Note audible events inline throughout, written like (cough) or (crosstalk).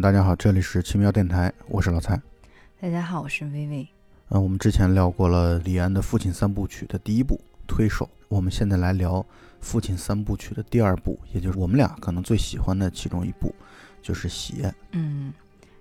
大家好，这里是奇妙电台，我是老蔡。大家好，我是薇薇。嗯，我们之前聊过了李安的父亲三部曲的第一部《推手》，我们现在来聊父亲三部曲的第二部，也就是我们俩可能最喜欢的其中一部，就是《喜宴》。嗯。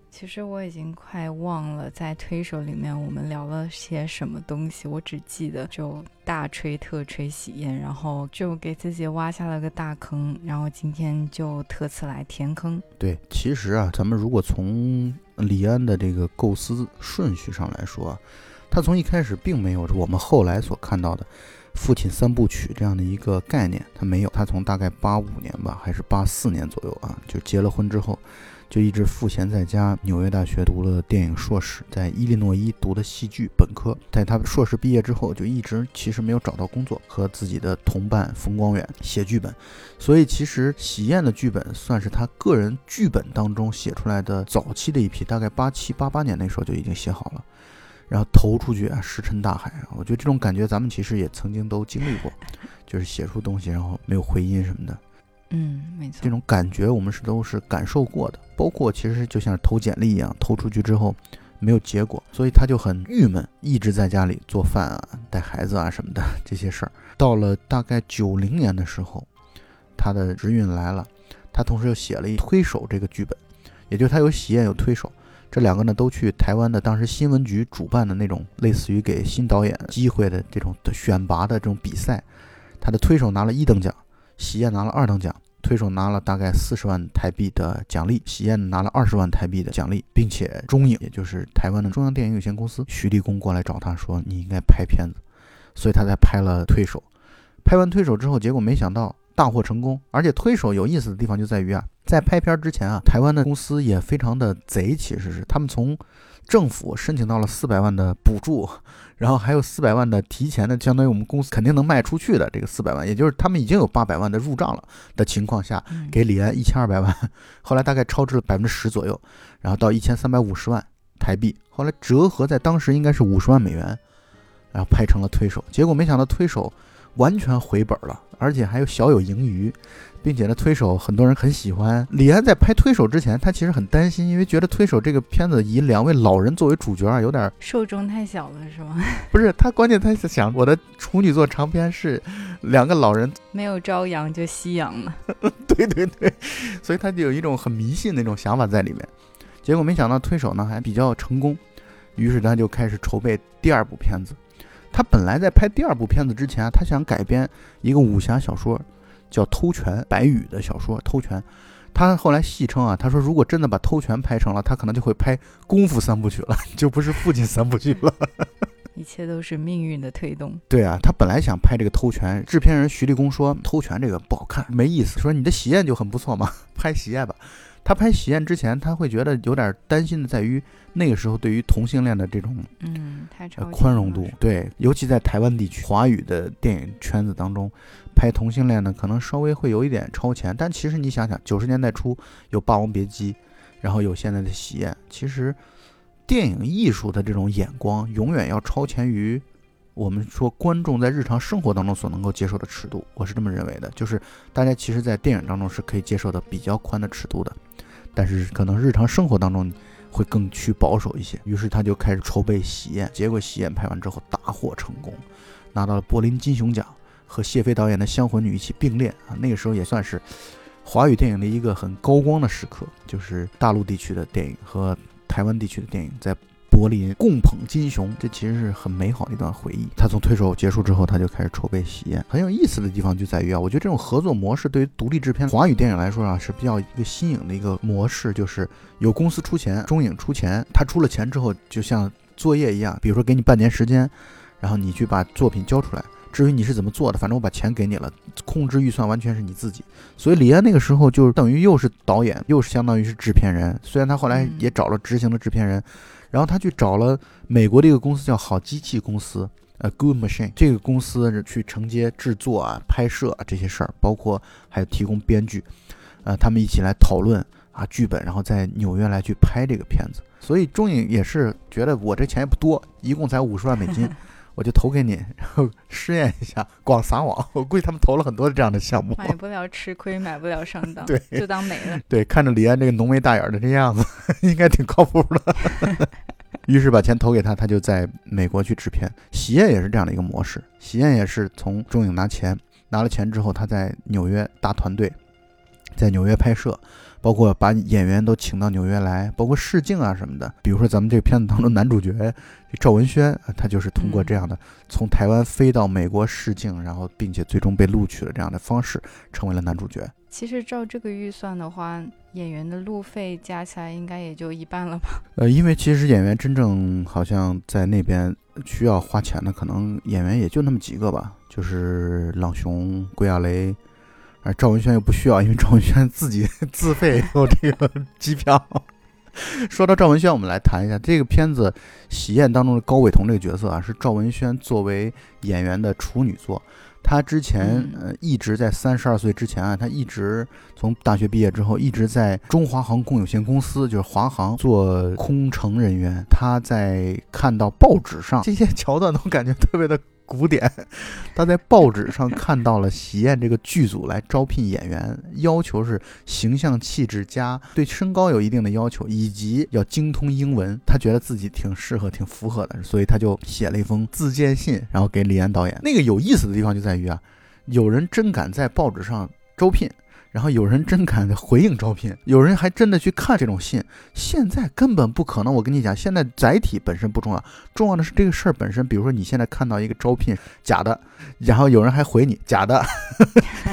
其实我已经快忘了在推手里面我们聊了些什么东西，我只记得就大吹特吹喜宴，然后就给自己挖下了个大坑，然后今天就特此来填坑。对，其实啊，咱们如果从李安的这个构思顺序上来说，他从一开始并没有我们后来所看到的父亲三部曲这样的一个概念，他没有，他从大概八五年吧，还是八四年左右啊，就结了婚之后。就一直赋闲在家，纽约大学读了电影硕士，在伊利诺伊读的戏剧本科。在他硕士毕业之后，就一直其实没有找到工作，和自己的同伴冯光远写剧本。所以其实《喜宴》的剧本算是他个人剧本当中写出来的早期的一批，大概八七八八年那时候就已经写好了，然后投出去啊，石沉大海啊。我觉得这种感觉咱们其实也曾经都经历过，就是写出东西然后没有回音什么的。嗯，没错，这种感觉我们是都是感受过的，包括其实就像投简历一样，投出去之后没有结果，所以他就很郁闷，一直在家里做饭啊、带孩子啊什么的这些事儿。到了大概九零年的时候，他的职运来了，他同时又写了一推手这个剧本，也就是他有喜宴有推手，这两个呢都去台湾的当时新闻局主办的那种类似于给新导演机会的这种选拔的这种比赛，他的推手拿了一等奖。喜宴拿了二等奖，推手拿了大概四十万台币的奖励，喜宴拿了二十万台币的奖励，并且中影，也就是台湾的中央电影有限公司，徐立功过来找他说你应该拍片子，所以他才拍了推手。拍完推手之后，结果没想到大获成功，而且推手有意思的地方就在于啊，在拍片之前啊，台湾的公司也非常的贼，其实是他们从。政府申请到了四百万的补助，然后还有四百万的提前的，相当于我们公司肯定能卖出去的这个四百万，也就是他们已经有八百万的入账了的情况下，给李安一千二百万，后来大概超支了百分之十左右，然后到一千三百五十万台币，后来折合在当时应该是五十万美元，然后拍成了推手，结果没想到推手完全回本了，而且还有小有盈余。并且呢，推手很多人很喜欢。李安在拍推手之前，他其实很担心，因为觉得推手这个片子以两位老人作为主角啊，有点受众太小了，是吗？不是，他关键他是想我的处女座长篇是两个老人，没有朝阳就夕阳了。(laughs) 对对对，所以他就有一种很迷信的那种想法在里面。结果没想到推手呢还比较成功，于是他就开始筹备第二部片子。他本来在拍第二部片子之前，他想改编一个武侠小说。叫《偷权》，白宇的小说《偷权》，他后来戏称啊，他说如果真的把《偷权》拍成了，他可能就会拍功夫三部曲了，(laughs) 就不是父亲三部曲了。(laughs) 一切都是命运的推动。对啊，他本来想拍这个《偷权》，制片人徐立功说《偷权》这个不好看，没意思。说你的喜宴就很不错嘛，(laughs) 拍喜宴吧。他拍喜宴之前，他会觉得有点担心的，在于那个时候对于同性恋的这种嗯太宽容度，对，尤其在台湾地区华语的电影圈子当中，拍同性恋呢可能稍微会有一点超前。但其实你想想，九十年代初有《霸王别姬》，然后有现在的喜宴，其实电影艺术的这种眼光永远要超前于我们说观众在日常生活当中所能够接受的尺度。我是这么认为的，就是大家其实，在电影当中是可以接受的比较宽的尺度的。但是可能日常生活当中会更趋保守一些，于是他就开始筹备喜宴。结果喜宴拍完之后大获成功，拿到了柏林金熊奖，和谢飞导演的《香魂女》一起并列啊！那个时候也算是华语电影的一个很高光的时刻，就是大陆地区的电影和台湾地区的电影在。柏林共捧金熊，这其实是很美好的一段回忆。他从推手结束之后，他就开始筹备喜宴。很有意思的地方就在于啊，我觉得这种合作模式对于独立制片华语电影来说啊，是比较一个新颖的一个模式，就是有公司出钱，中影出钱，他出了钱之后，就像作业一样，比如说给你半年时间，然后你去把作品交出来。至于你是怎么做的，反正我把钱给你了，控制预算完全是你自己。所以李安那个时候就等于又是导演，又是相当于是制片人。虽然他后来也找了执行的制片人。然后他去找了美国的一个公司，叫好机器公司，呃，Good Machine。这个公司去承接制作啊、拍摄啊这些事儿，包括还有提供编剧，呃，他们一起来讨论啊剧本，然后在纽约来去拍这个片子。所以中影也是觉得我这钱也不多，一共才五十万美金，(laughs) 我就投给你，然后试验一下，广撒网。我估计他们投了很多这样的项目。买不了吃亏，买不了上当，(laughs) 对，就当没了。对，看着李安这个浓眉大眼的这样子，(laughs) 应该挺靠谱的。(laughs) 于是把钱投给他，他就在美国去制片。喜宴也是这样的一个模式，喜宴也是从中影拿钱，拿了钱之后，他在纽约搭团队，在纽约拍摄。包括把演员都请到纽约来，包括试镜啊什么的。比如说咱们这个片子当中男主角赵文轩，他就是通过这样的从台湾飞到美国试镜，然后并且最终被录取了这样的方式，成为了男主角。其实照这个预算的话，演员的路费加起来应该也就一半了吧？呃，因为其实演员真正好像在那边需要花钱的，可能演员也就那么几个吧，就是朗雄、归亚雷。而赵文轩又不需要，因为赵文轩自己 (laughs) 自费有这个机票。(laughs) 说到赵文轩，我们来谈一下这个片子《喜宴》当中的高伟彤这个角色啊，是赵文轩作为演员的处女作。他之前呃一直在三十二岁之前啊，他一直从大学毕业之后一直在中华航空有限公司，就是华航做空乘人员。他在看到报纸上这些桥段，都感觉特别的。古典，他在报纸上看到了喜宴这个剧组来招聘演员，要求是形象气质佳，对身高有一定的要求，以及要精通英文。他觉得自己挺适合、挺符合的，所以他就写了一封自荐信，然后给李安导演。那个有意思的地方就在于啊，有人真敢在报纸上招聘。然后有人真敢回应招聘，(laughs) 有人还真的去看这种信。现在根本不可能。我跟你讲，现在载体本身不重要，重要的是这个事儿本身。比如说你现在看到一个招聘假的，然后有人还回你假的。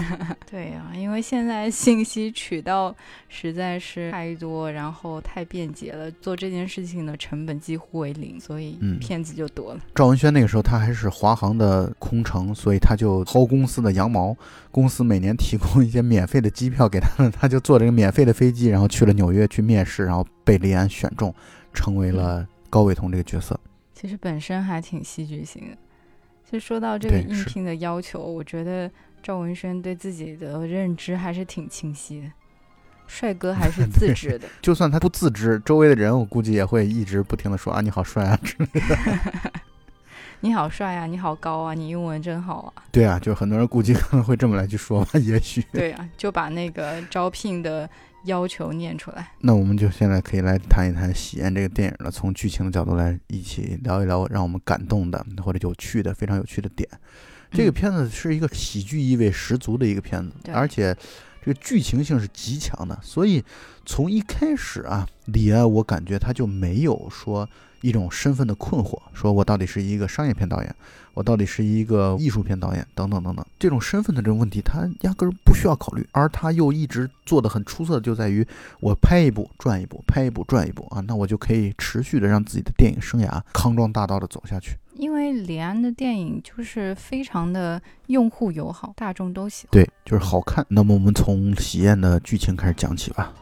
(laughs) 对呀，因为现在信息渠道实在是太多，然后太便捷了，做这件事情的成本几乎为零，所以骗子就多了。赵文轩那个时候他还是华航的空乘，所以他就薅公司的羊毛，公司每年提供一些免费的。机票给他们，他就坐这个免费的飞机，然后去了纽约去面试，然后被李安选中，成为了高伟彤这个角色。其实本身还挺戏剧性的。就说到这个应聘的要求，我觉得赵文轩对自己的认知还是挺清晰的。帅哥还是 (laughs) 自知的，就算他不自知，周围的人我估计也会一直不停的说啊你好帅啊之类的。(laughs) 你好帅啊！你好高啊！你英文真好啊！对啊，就很多人估计可能会这么来去说吧，也许。对啊，就把那个招聘的要求念出来。那我们就现在可以来谈一谈《喜宴》这个电影了，从剧情的角度来一起聊一聊让我们感动的或者有趣的、非常有趣的点。这个片子是一个喜剧意味十足的一个片子，而且这个剧情性是极强的，所以从一开始啊，李安我感觉他就没有说。一种身份的困惑，说我到底是一个商业片导演，我到底是一个艺术片导演，等等等等，这种身份的这种问题，他压根儿不需要考虑，而他又一直做的很出色的，就在于我拍一部赚一部，拍一部赚一部啊，那我就可以持续的让自己的电影生涯康庄大道的走下去。因为李安的电影就是非常的用户友好，大众都喜欢，对，就是好看。那么我们从喜宴的剧情开始讲起吧。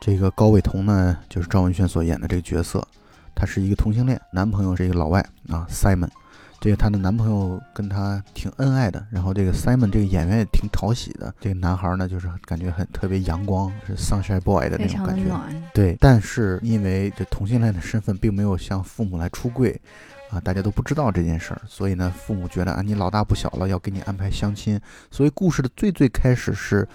这个高伟彤呢，就是赵文轩所演的这个角色。他是一个同性恋，男朋友是一个老外啊，Simon。这个她的男朋友跟她挺恩爱的，然后这个 Simon 这个演员也挺讨喜的。这个男孩呢，就是感觉很特别阳光，是 Sunshine Boy 的那种感觉。对，但是因为这同性恋的身份并没有向父母来出柜啊，大家都不知道这件事儿，所以呢，父母觉得啊，你老大不小了，要给你安排相亲。所以故事的最最开始是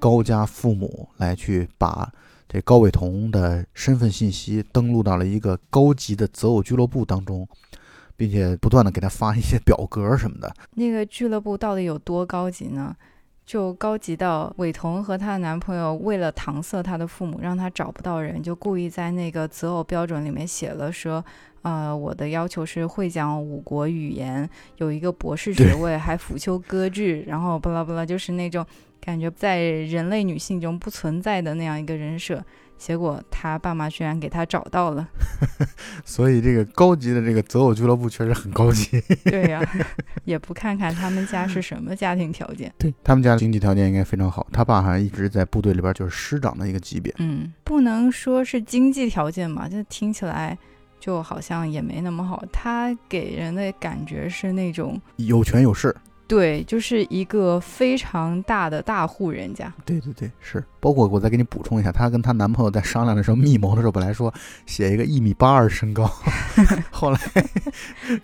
高家父母来去把。这高伟彤的身份信息登录到了一个高级的择偶俱乐部当中，并且不断的给他发一些表格什么的。那个俱乐部到底有多高级呢？就高级到伟彤和她的男朋友为了搪塞她的父母，让她找不到人，就故意在那个择偶标准里面写了说，呃，我的要求是会讲五国语言，有一个博士学位，还辅修歌剧，然后巴拉巴拉，就是那种。感觉在人类女性中不存在的那样一个人设，结果他爸妈居然给他找到了。(laughs) 所以这个高级的这个择偶俱乐部确实很高级。(laughs) 对呀，(laughs) 也不看看他们家是什么家庭条件。对他们家经济条件应该非常好，他爸好像一直在部队里边就是师长的一个级别。嗯，不能说是经济条件嘛，就听起来就好像也没那么好。他给人的感觉是那种有权有势。对，就是一个非常大的大户人家。对对对，是。包括我再给你补充一下，她跟她男朋友在商量的时候，密谋的时候，本来说写一个一米八二身高，(laughs) 后来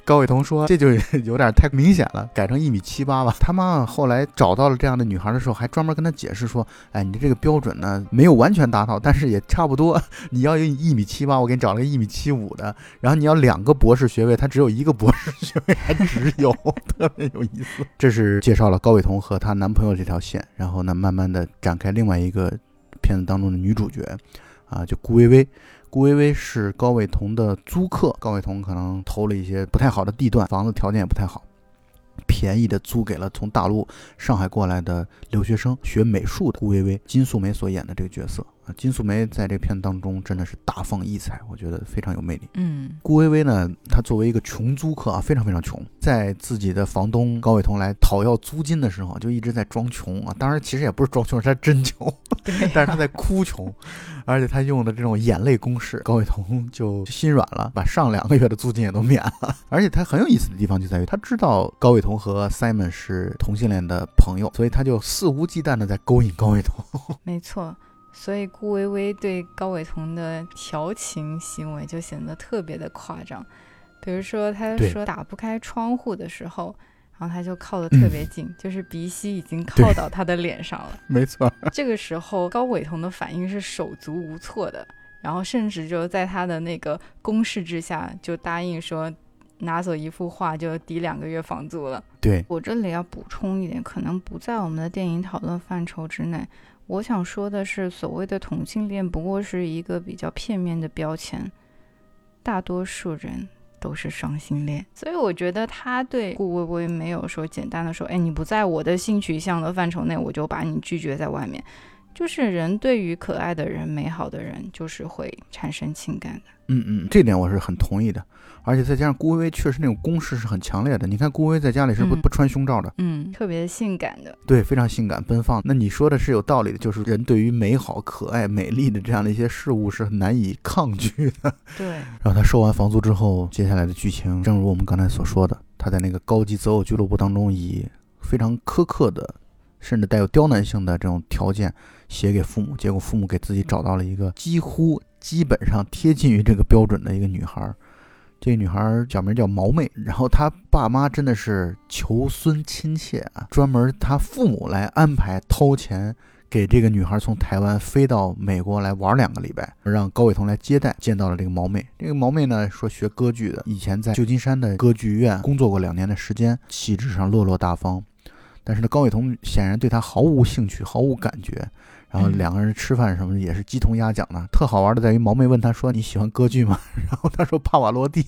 高伟彤说这就有点 (laughs) 太明显了，改成一米七八吧。他妈后来找到了这样的女孩的时候，还专门跟她解释说，哎，你这个标准呢没有完全达到，但是也差不多。(laughs) 你要有一米七八，我给你找了个一米七五的。然后你要两个博士学位，他只有一个博士学位，还只有，特别有意思。这是介绍了高伟彤和她男朋友这条线，然后呢，慢慢的展开另外一个。片子当中的女主角，啊，就顾薇薇。顾薇薇是高伟彤的租客，高伟彤可能投了一些不太好的地段，房子条件也不太好，便宜的租给了从大陆上海过来的留学生学美术的顾薇薇，金素梅所演的这个角色。金素梅在这片当中真的是大放异彩，我觉得非常有魅力。嗯，顾薇薇呢，她作为一个穷租客啊，非常非常穷，在自己的房东高伟彤来讨要租金的时候，就一直在装穷啊。当然，其实也不是装穷，是他真穷，(laughs) 但是他在哭穷，而且他用的这种眼泪攻势，高伟彤就心软了，把上两个月的租金也都免了。而且他很有意思的地方就在于，他知道高伟彤和 Simon 是同性恋的朋友，所以他就肆无忌惮的在勾引高伟彤。(laughs) 没错。所以顾薇薇对高伟彤的调情行为就显得特别的夸张，比如说他说打不开窗户的时候，然后他就靠得特别近，(laughs) 就是鼻息已经靠到他的脸上了。(laughs) 没错，这个时候高伟彤的反应是手足无措的，然后甚至就在他的那个攻势之下，就答应说拿走一幅画就抵两个月房租了。对我这里要补充一点，可能不在我们的电影讨论范畴之内。我想说的是，所谓的同性恋不过是一个比较片面的标签，大多数人都是双性恋，所以我觉得他对顾薇薇没有说简单的说，哎，你不在我的性取向的范畴内，我就把你拒绝在外面。就是人对于可爱的人、美好的人，就是会产生情感的。嗯嗯，这点我是很同意的。而且再加上顾薇薇确实那种攻势是很强烈的。你看顾薇薇在家里是不不穿胸罩的，嗯，特别性感的，对，非常性感奔放。那你说的是有道理的，就是人对于美好、可爱、美丽的这样的一些事物是很难以抗拒的。(laughs) 对。然后他收完房租之后，接下来的剧情，正如我们刚才所说的，他在那个高级择偶俱乐部当中，以非常苛刻的，甚至带有刁难性的这种条件写给父母，结果父母给自己找到了一个几乎基本上贴近于这个标准的一个女孩。这女孩小名叫毛妹，然后她爸妈真的是求孙亲切啊，专门她父母来安排掏钱给这个女孩从台湾飞到美国来玩两个礼拜，让高伟彤来接待。见到了这个毛妹，这个毛妹呢说学歌剧的，以前在旧金山的歌剧院工作过两年的时间，气质上落落大方，但是呢高伟彤显然对她毫无兴趣，毫无感觉。然后两个人吃饭什么的也是鸡同鸭讲的，特好玩的在于毛妹问他说：“你喜欢歌剧吗？”然后他说：“帕瓦罗蒂。”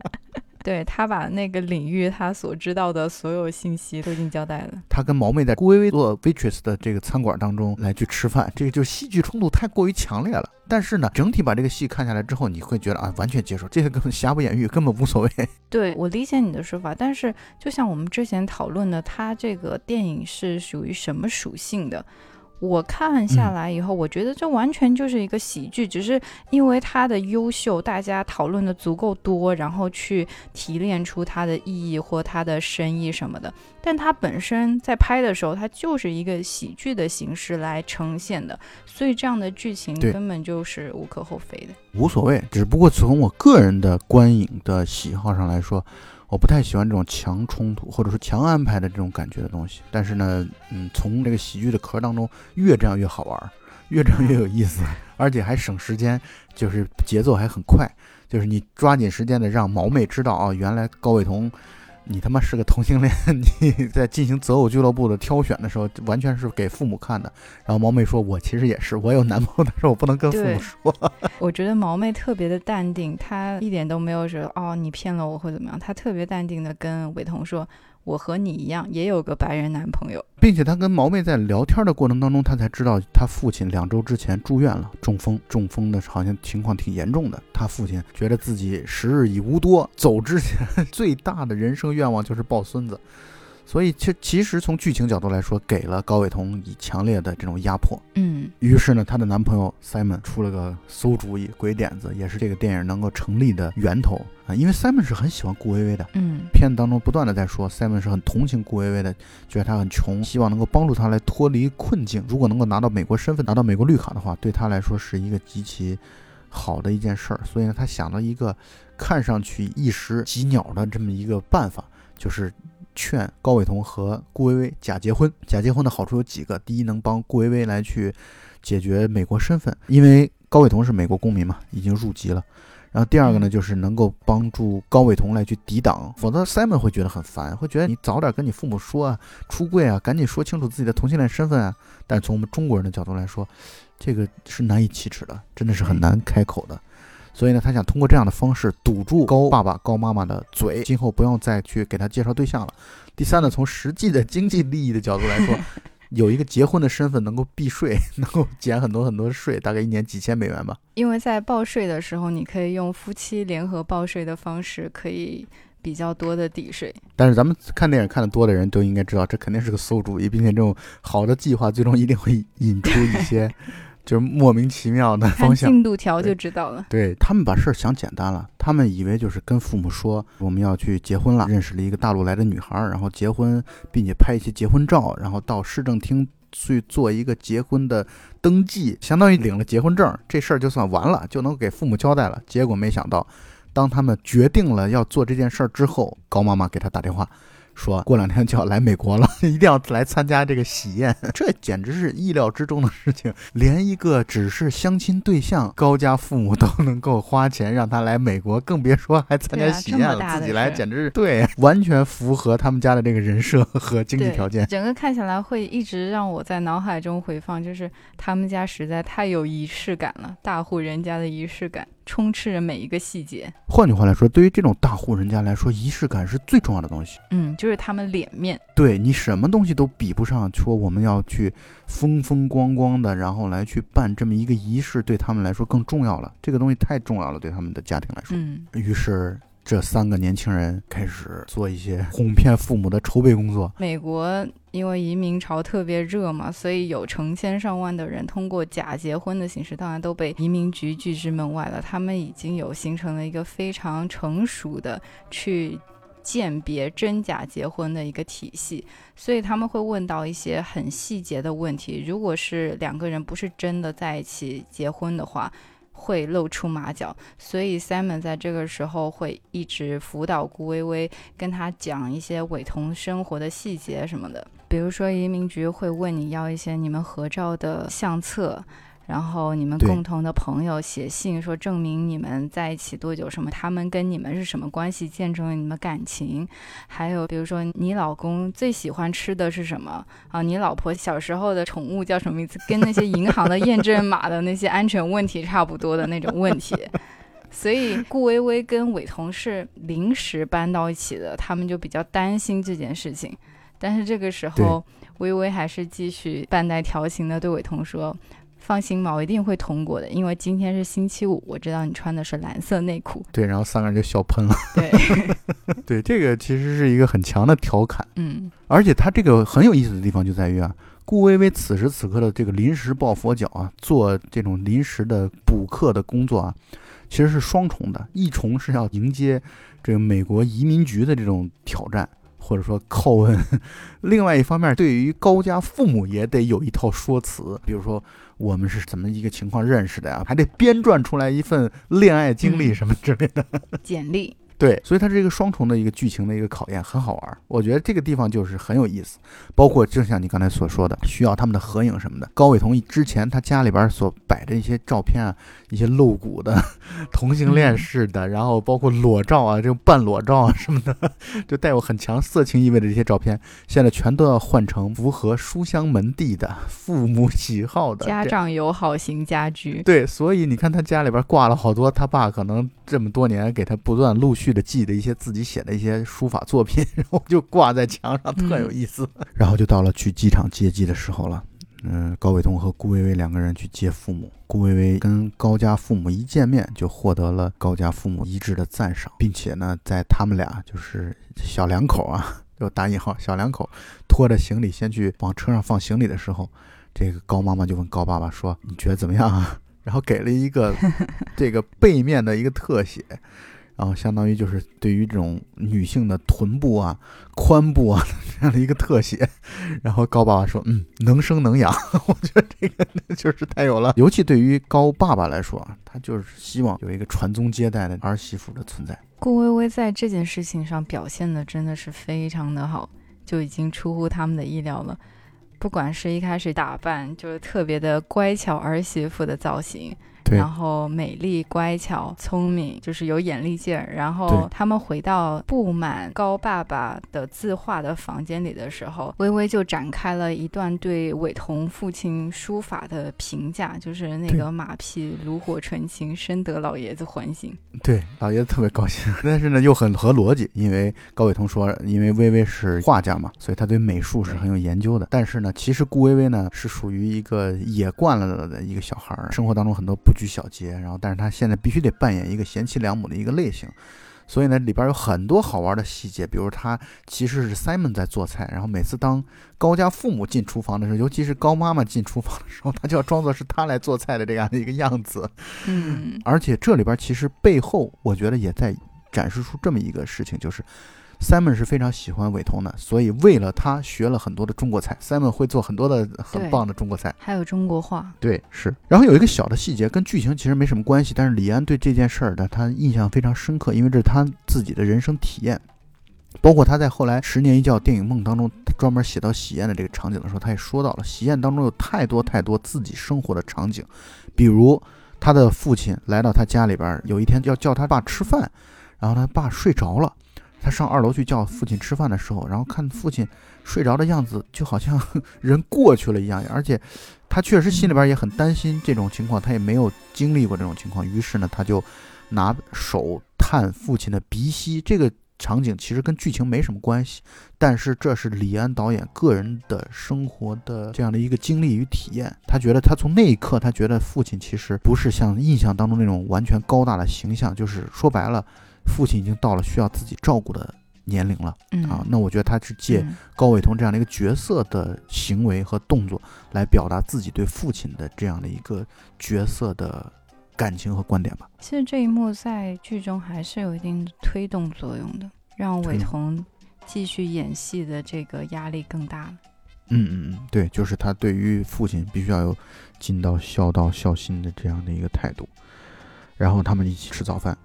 (laughs) 对他把那个领域他所知道的所有信息都已经交代了。他跟毛妹在顾薇薇做 waitress 的这个餐馆当中来去吃饭，这个就戏剧冲突太过于强烈了。但是呢，整体把这个戏看下来之后，你会觉得啊，完全接受，这个根本瑕不掩瑜，根本无所谓。(laughs) 对我理解你的说法，但是就像我们之前讨论的，它这个电影是属于什么属性的？我看下来以后，我觉得这完全就是一个喜剧，只是因为它的优秀，大家讨论的足够多，然后去提炼出它的意义或它的深意什么的。但它本身在拍的时候，它就是一个喜剧的形式来呈现的，所以这样的剧情根本就是无可厚非的，无所谓。只不过从我个人的观影的喜好上来说。我不太喜欢这种强冲突或者说强安排的这种感觉的东西，但是呢，嗯，从这个喜剧的壳当中越这样越好玩，越这样越有意思，而且还省时间，就是节奏还很快，就是你抓紧时间的让毛妹知道啊，原来高伟彤。你他妈是个同性恋！(laughs) 你在进行择偶俱乐部的挑选的时候，完全是给父母看的。然后毛妹说：“我其实也是，我有男朋友，但是我不能跟父母说。(laughs) ”我觉得毛妹特别的淡定，她一点都没有觉得哦，你骗了我或怎么样。她特别淡定的跟伟彤说。我和你一样，也有个白人男朋友，并且他跟毛妹在聊天的过程当中，他才知道他父亲两周之前住院了，中风，中风的好像情况挺严重的。他父亲觉得自己时日已无多，走之前 (laughs) 最大的人生愿望就是抱孙子，所以其其实从剧情角度来说，给了高伟彤以强烈的这种压迫。嗯于是呢，她的男朋友 Simon 出了个馊主意、鬼点子，也是这个电影能够成立的源头啊。因为 Simon 是很喜欢顾薇薇的，嗯片子当中不断的在说，Simon 是很同情顾薇薇的，觉得她很穷，希望能够帮助她来脱离困境。如果能够拿到美国身份，拿到美国绿卡的话，对她来说是一个极其好的一件事儿。所以呢，她想到一个看上去一石几鸟的这么一个办法，就是劝高伟彤和顾薇薇假结婚。假结婚的好处有几个：第一，能帮顾薇薇来去解决美国身份，因为高伟彤是美国公民嘛，已经入籍了。然后第二个呢，就是能够帮助高伟彤来去抵挡，否则 Simon 会觉得很烦，会觉得你早点跟你父母说啊，出柜啊，赶紧说清楚自己的同性恋身份啊。但是从我们中国人的角度来说，这个是难以启齿的，真的是很难开口的。所以呢，他想通过这样的方式堵住高爸爸、高妈妈的嘴，(laughs) 今后不用再去给他介绍对象了。第三呢，从实际的经济利益的角度来说，(laughs) 有一个结婚的身份能够避税，(laughs) 能够减很多很多税，大概一年几千美元吧。因为在报税的时候，你可以用夫妻联合报税的方式，可以比较多的抵税。但是咱们看电影看的多的人都应该知道，这肯定是个馊主意，并且这种好的计划最终一定会引出一些就是莫名其妙的方向。进度条就知道了。对他们把事儿想简单了，他们以为就是跟父母说我们要去结婚了，认识了一个大陆来的女孩儿，然后结婚，并且拍一些结婚照，然后到市政厅去做一个结婚的登记，相当于领了结婚证，这事儿就算完了，就能给父母交代了。结果没想到，当他们决定了要做这件事儿之后，高妈妈给他打电话。说过两天就要来美国了，(laughs) 一定要来参加这个喜宴，(laughs) 这简直是意料之中的事情。连一个只是相亲对象，高家父母都能够花钱让他来美国，更别说还参加喜宴了，自己来简直是对，完全符合他们家的这个人设和经济，条件。整个看下来会一直让我在脑海中回放，就是他们家实在太有仪式感了，大户人家的仪式感充斥着每一个细节。换句话来说，对于这种大户人家来说，仪式感是最重要的东西。嗯，就是他们脸面。对你什么东西都比不上，说我们要去风风光光的，然后来去办这么一个仪式，对他们来说更重要了。这个东西太重要了，对他们的家庭来说。嗯，于是这三个年轻人开始做一些哄骗父母的筹备工作。美国因为移民潮特别热嘛，所以有成千上万的人通过假结婚的形式，当然都被移民局拒之门外了。他们已经有形成了一个非常成熟的去鉴别真假结婚的一个体系，所以他们会问到一些很细节的问题。如果是两个人不是真的在一起结婚的话，会露出马脚，所以 Simon 在这个时候会一直辅导顾微微，跟他讲一些伟同生活的细节什么的。比如说，移民局会问你要一些你们合照的相册，然后你们共同的朋友写信说证明你们在一起多久，什么他们跟你们是什么关系，见证了你们感情。还有比如说你老公最喜欢吃的是什么啊？你老婆小时候的宠物叫什么名字？跟那些银行的验证码的那些安全问题差不多的那种问题。所以顾薇薇跟伟彤是临时搬到一起的，他们就比较担心这件事情。但是这个时候，薇薇还是继续半带调情的对伟彤说：“放心吧，我一定会通过的，因为今天是星期五，我知道你穿的是蓝色内裤。对，然后三个人就笑喷了。对，(laughs) 对，这个其实是一个很强的调侃，嗯而且他这个很有意思的地方就在于啊，顾薇薇此时此刻的这个临时抱佛脚啊，做这种临时的补课的工作啊，其实是双重的，一重是要迎接这个美国移民局的这种挑战。或者说拷问，(laughs) 另外一方面，对于高家父母也得有一套说辞，比如说我们是怎么一个情况认识的呀，还得编撰出来一份恋爱经历嗯。什么之类的。(laughs) 简历，对，所以它是一个双重的一个剧情的一个考验，很好玩儿。我觉得这个地方就是很有意思，包括就像你刚才所说的，需要他们的合影什么的。高伟彤之前他家里边所摆的一些照片啊，一些露骨的、同性恋嗯式的，然后包括裸照啊，这种半裸照啊什么的，就带有很强色情意味的这些照片，现在全都要换成符合书香门第的、父母喜好的 (laughs) 家长友好型家居。对，所以你看他家里边挂了好多他爸可能这么多年给他不断陆续的记的一些自己写的一些书法作品，(laughs) 然后就挂在墙上，特有意思。然后就到了去机场接机的时候了。嗯，高伟东和顾薇薇两个人去接父母。顾薇薇跟高家父母一见面，就获得了高家父母一致的赞赏，并且呢，在他们俩就是小两口啊，(laughs) 就打引号小两口拖着行李先去往车上放行李的时候，这个高妈妈就问高爸爸说：“你觉得怎么样啊？”然后给了一个 (laughs) 这个背面的一个特写。然后相当于就是对于这种女性的臀部啊、髋部啊 (laughs) 这样的一个特写，然后高爸爸说：“嗯，能生能养。(laughs) ”我觉得这个就是太有了。尤其对于高爸爸来说啊，他就是希望有一个传宗接代的儿媳妇的存在。顾薇薇在这件事情上表现的真的是非常的好，就已经出乎他们的意料了。不管是一开始打扮，就是特别的乖巧儿媳妇的造型。然后美丽、乖巧、聪明，就是有眼力劲儿。然后他们回到布满高爸爸的字画的房间里的时候，微微就展开了一段对伟彤父亲书法的评价，就是那个马屁炉火纯青，深得老爷子欢心。对，老爷子特别高兴，但是呢又很合逻辑，因为高伟彤说，因为微微是画家嘛，所以他对美术是很有研究的。但是呢，其实顾微微呢是属于一个野惯了的一个小孩儿，生活当中很多不。拘小节，然后，但是他现在必须得扮演一个贤妻良母的一个类型，所以呢，里边有很多好玩的细节，比如他其实是 Simon 在做菜，然后每次当高家父母进厨房的时候，尤其是高妈妈进厨房的时候，他就要装作是他来做菜的这样的一个样子。嗯，而且这里边其实背后，我觉得也在展示出这么一个事情，就是。Simon 是非常喜欢伟彤的，所以为了他学了很多的中国菜。Simon 会做很多的很棒的中国菜，还有中国话。对，是。然后有一个小的细节，跟剧情其实没什么关系，但是李安对这件事儿的，他印象非常深刻，因为这是他自己的人生体验。包括他在后来《十年一觉电影梦》当中，专门写到喜宴的这个场景的时候，他也说到了喜宴当中有太多太多自己生活的场景，比如他的父亲来到他家里边，有一天要叫他爸吃饭，然后他爸睡着了。他上二楼去叫父亲吃饭的时候，然后看父亲睡着的样子，就好像 (laughs) 人过去了一样。而且他确实心里边也很担心这种情况，他也没有经历过这种情况。于是呢，他就拿手探父亲的鼻息。这个场景其实跟剧情没什么关系，但是这是李安导演个人的生活的这样的一个经历与体验。他觉得他从那一刻，他觉得父亲其实不是像印象当中那种完全高大的形象，就是说白了。父亲已经到了需要自己照顾的年龄了啊，那我觉得他是借高伟彤这样的一个角色的行为和动作来表达自己对父亲的这样的一个角色的感情和观点吧。其实这一幕在剧中还是有一定推动作用的，让伟彤继续演戏的这个压力更大了。嗯嗯嗯，对，就是他对于父亲必须要有尽到孝道孝心的这样的一个态度，然后他们一起吃早饭。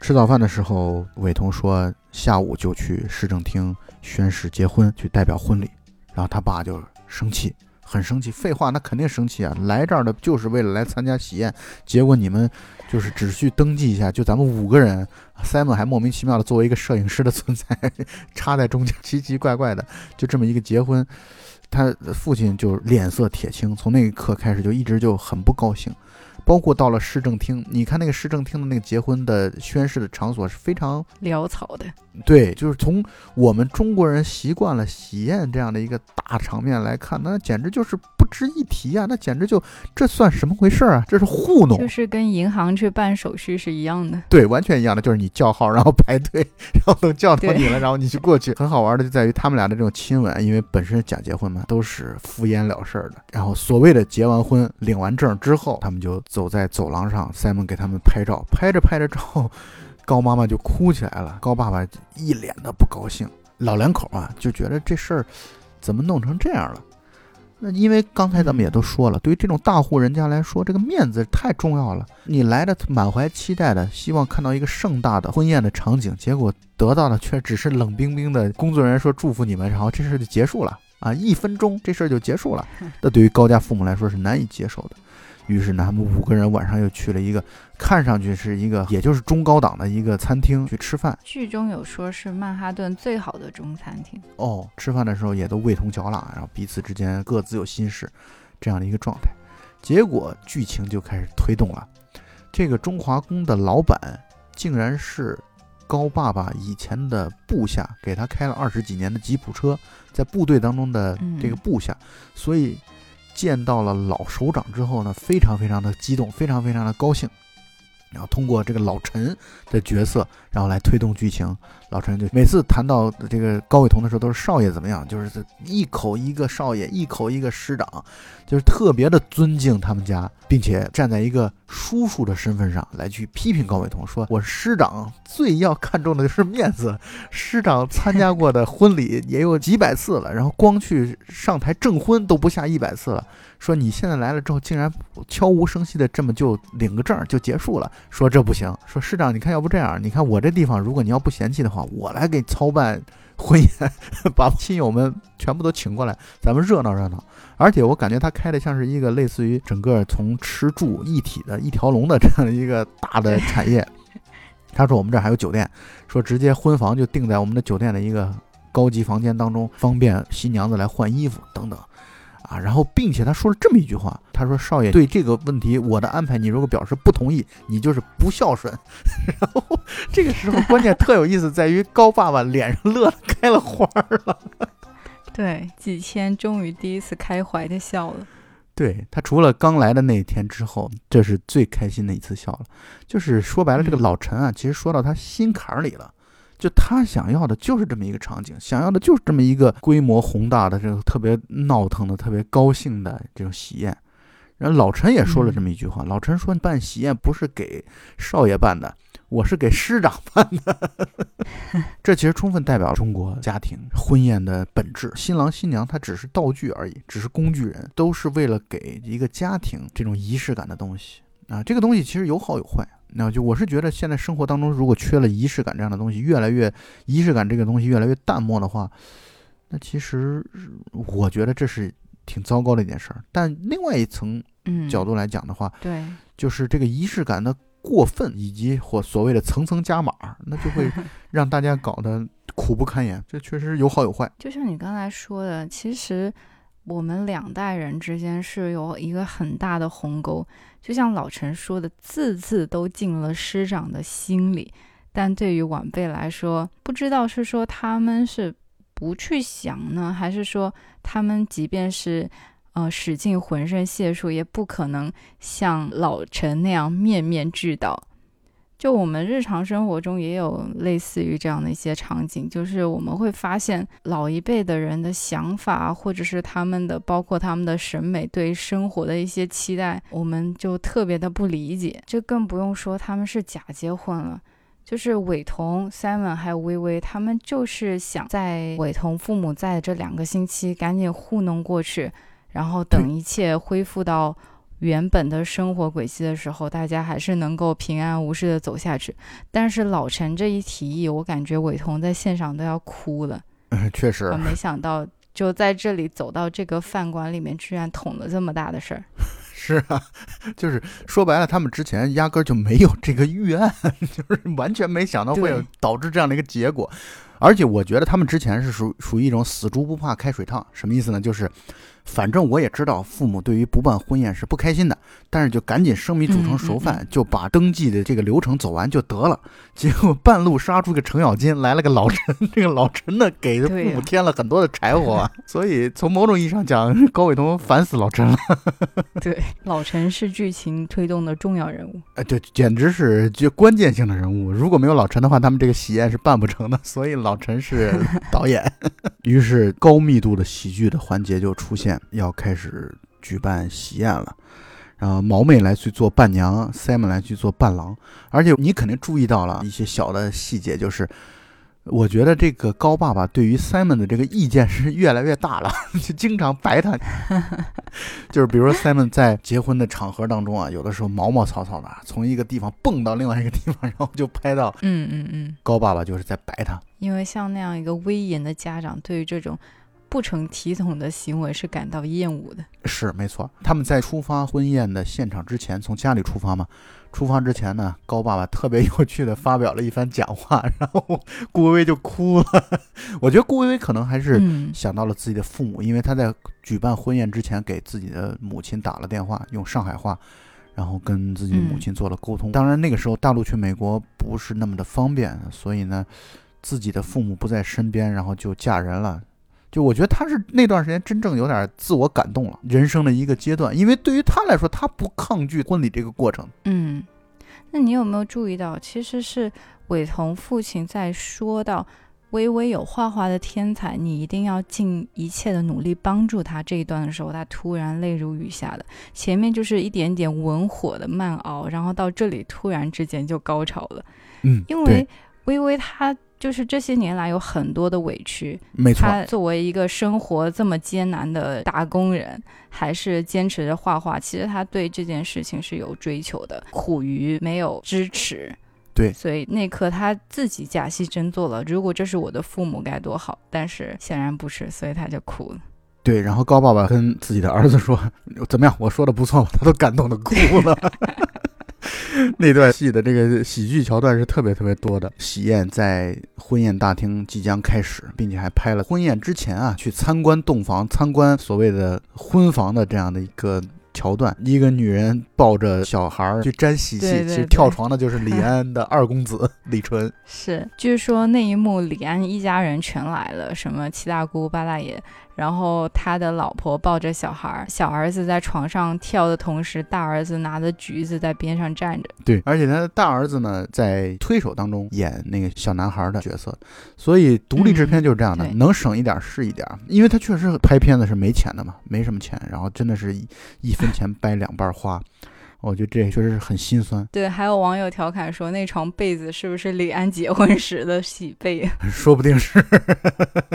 吃早饭的时候，伟彤说下午就去市政厅宣誓结婚，去代表婚礼。然后他爸就生气，很生气。废话，那肯定生气啊！来这儿的就是为了来参加喜宴，结果你们就是只去登记一下，就咱们五个人，Simon 还莫名其妙的作为一个摄影师的存在 (laughs) 插在中间，奇奇怪怪的，就这么一个结婚，他父亲就脸色铁青，从那一刻开始就一直就很不高兴。包括到了市政厅，你看那个市政厅的那个结婚的宣誓的场所是非常潦草的。对，就是从我们中国人习惯了喜宴这样的一个大场面来看，那简直就是不值一提啊！那简直就这算什么回事啊？这是糊弄，就是跟银行去办手续是一样的。对，完全一样的，就是你叫号，然后排队，然后等叫到你了，(laughs) 然后你就过去。很好玩的就在于他们俩的这种亲吻，因为本身是假结婚嘛，都是敷衍了事儿的。然后所谓的结完婚、领完证之后，他们就走在走廊上，Simon 给他们拍照，拍着拍着照。高妈妈就哭起来了，高爸爸一脸的不高兴。老两口啊就觉得这事儿怎么弄成这样了？那因为刚才咱们也都说了，对于这种大户人家来说，这个面子太重要了。你来的满怀期待的，希望看到一个盛大的婚宴的场景，结果得到的却只是冷冰冰的工作人员说祝福你们，然后这事儿就结束了啊！一分钟这事儿就结束了，(laughs) 那对于高家父母来说是难以接受的。于是呢，他们五个人晚上又去了一个看上去是一个，也就是中高档的一个餐厅去吃饭。剧中有说是曼哈顿最好的中餐厅哦。吃饭的时候也都味同嚼蜡，然后彼此之间各自有心事，这样的一个状态。结果剧情就开始推动了。这个中华宫的老板竟然是高爸爸以前的部下，给他开了二十几年的吉普车，在部队当中的这个部下，所以。见到了老首长之后呢，非常非常的激动，非常非常的高兴。然后通过这个老陈的角色，然后来推动剧情。老陈就每次谈到这个高伟同的时候，都是少爷怎么样，就是一口一个少爷，一口一个师长，就是特别的尊敬他们家，并且站在一个叔叔的身份上来去批评高伟同，说我师长最要看重的就是面子，师长参加过的婚礼也有几百次了，然后光去上台证婚都不下一百次了。说你现在来了之后，竟然悄无声息的这么就领个证就结束了。说这不行。说师长，你看要不这样，你看我这地方，如果你要不嫌弃的话，我来给操办婚宴，(laughs) 把亲友们全部都请过来，咱们热闹热闹。而且我感觉他开的像是一个类似于整个从吃住一体的一条龙的这样的一个大的产业。他说我们这还有酒店，说直接婚房就定在我们的酒店的一个高级房间当中，方便新娘子来换衣服等等。啊，然后，并且他说了这么一句话，他说：“少爷对这个问题，我的安排，你如果表示不同意，你就是不孝顺。(laughs) ”然后这个时候，关键特有意思在于高爸爸脸上乐开了花了。(laughs) 对，几千终于第一次开怀的笑了。对他除了刚来的那一天之后，这是最开心的一次笑了。就是说白了，这个老陈啊，其实说到他心坎里了。就他想要的就是这么一个场景，想要的就是这么一个规模宏大的、这个特别闹腾的、特别高兴的这种喜宴。然后老陈也说了这么一句话：“老陈说，办喜宴不是给少爷办的，我是给师长办的。”这其实充分代表中国家庭婚宴的本质。新郎新娘他只是道具而已，只是工具人，都是为了给一个家庭这种仪式感的东西啊。这个东西其实有好有坏。那就我是觉得，现在生活当中如果缺了仪式感这样的东西，越来越仪式感这个东西越来越淡漠的话，那其实我觉得这是挺糟糕的一件事儿。但另外一层角度来讲的话，对，就是这个仪式感的过分以及或所谓的层层加码，那就会 (laughs) 让大家搞得苦不堪言。这确实有好有坏。就像你刚才说的，其实。我们两代人之间是有一个很大的鸿沟，就像老陈说的，字字都进了师长的心里。但对于晚辈来说，不知道是说他们是不去想呢，还是说他们即便是呃使尽浑身解数，也不可能像老陈那样面面俱到。就我们日常生活中也有类似于这样的一些场景，就是我们会发现老一辈的人的想法，或者是他们的包括他们的审美对生活的一些期待，我们就特别的不理解。这更不用说他们是假结婚了，就是伟彤、Simon 还有微微，他们就是想在伟彤父母在这两个星期赶紧糊弄过去，然后等一切恢复到。原本的生活轨迹的时候，大家还是能够平安无事的走下去。但是老陈这一提议，我感觉伟彤在现场都要哭了。嗯，确实。我没想到就在这里走到这个饭馆里面，居然捅了这么大的事儿。(laughs) 是啊，(laughs) 就是说白了，他们之前压根就没有这个预案，(laughs) 就是完全没想到会有导致这样的一个结果。而且我觉得他们之前是属属于一种死猪不怕开水烫，什么意思呢？就是。反正我也知道，父母对于不办婚宴是不开心的，但是就赶紧生米煮成熟饭，就把登记的这个流程走完就得了。(laughs) 结果半路杀出个程咬金，来了个老陈，这个老陈呢给父母添了很多的柴火，(laughs) 所以从某种意义上讲，高伟东烦死老陈了。(laughs) 对，老陈是剧情推动的重要人物。哎，对，简直是就关键性的人物。如果没有老陈的话，他们这个喜宴是办不成的。所以老陈是导演。于是高密度的喜剧的环节就出现。要开始举办喜宴了，然后毛妹来去做伴娘，Simon 来去做伴郎，而且你肯定注意到了一些小的细节，就是我觉得这个高爸爸对于 Simon 的这个意见是越来越大了，就经常白他，(laughs) 就是比如说 Simon 在结婚的场合当中啊，有的时候毛毛草草的，从一个地方蹦到另外一个地方，然后就拍到，嗯嗯嗯，高爸爸就是在白他，因为像那样一个威严的家长，对于这种。不成体统的行为是感到厌恶的，是没错。他们在出发婚宴的现场之前，从家里出发嘛。出发之前呢，高爸爸特别有趣的发表了一番讲话，然后顾薇薇就哭了。我觉得顾薇薇可能还是想到了自己的父母，因为她在举办婚宴之前给自己的母亲打了电话，用上海话，然后跟自己母亲做了沟通。当然那个时候大陆去美国不是那么的方便，所以呢，自己的父母不在身边，然后就嫁人了。就我觉得他是那段时间真正有点自我感动了，人生的一个阶段。因为对于他来说，他不抗拒婚礼这个过程。嗯，那你有没有注意到，其实是伟彤父亲在说到微微有画画的天才，你一定要尽一切的努力帮助他这一段的时候，他突然泪如雨下的。前面就是一点点文火的慢熬，然后到这里突然之间就高潮了。嗯，因为微微他。就是这些年来有很多的委屈，没错。他作为一个生活这么艰难的打工人，还是坚持着画画。其实他对这件事情是有追求的，苦于没有支持。对，所以那刻他自己假戏真做了。如果这是我的父母该多好，但是显然不是，所以他就哭了。对，然后高爸爸跟自己的儿子说：“ (laughs) 怎么样？我说的不错吧？”他都感动的哭了。(laughs) (laughs) 那段戏的这个喜剧桥段是特别特别多的。喜宴在婚宴大厅即将开始，并且还拍了婚宴之前啊去参观洞房、参观所谓的婚房的这样的一个。桥段，一个女人抱着小孩儿去沾喜气，其实跳床的就是李安的二公子李 (laughs) 纯。是，据说那一幕李安一家人全来了，什么七大姑八大爷，然后他的老婆抱着小孩，小儿子在床上跳的同时，大儿子拿着橘子在边上站着。对，而且他的大儿子呢，在推手当中演那个小男孩的角色，所以独立制片就是这样的，能省一点是一点，因为他确实拍片子是没钱的嘛，没什么钱，然后真的是一。分钱掰两半花，我觉得这确实是很心酸。对，还有网友调侃说，那床被子是不是李安结婚时的喜被？(laughs) 说不定是，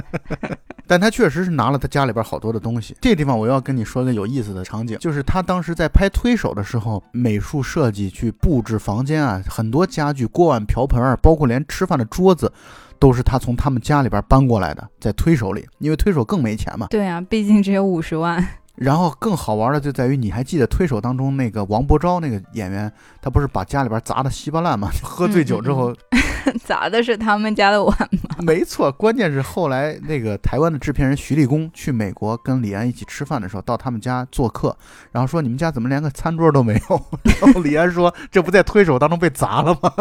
(laughs) 但他确实是拿了他家里边好多的东西。这地方我要跟你说个有意思的场景，就是他当时在拍推手的时候，美术设计去布置房间啊，很多家具、锅碗瓢盆啊，包括连吃饭的桌子，都是他从他们家里边搬过来的，在推手里，因为推手更没钱嘛。对啊，毕竟只有五十万。然后更好玩的就在于，你还记得推手当中那个王伯昭那个演员，他不是把家里边砸的稀巴烂吗？(laughs) 喝醉酒之后，(laughs) 砸的是他们家的碗吗？(laughs) 没错，关键是后来那个台湾的制片人徐立功去美国跟李安一起吃饭的时候，到他们家做客，然后说你们家怎么连个餐桌都没有？然后李安说这不在推手当中被砸了吗？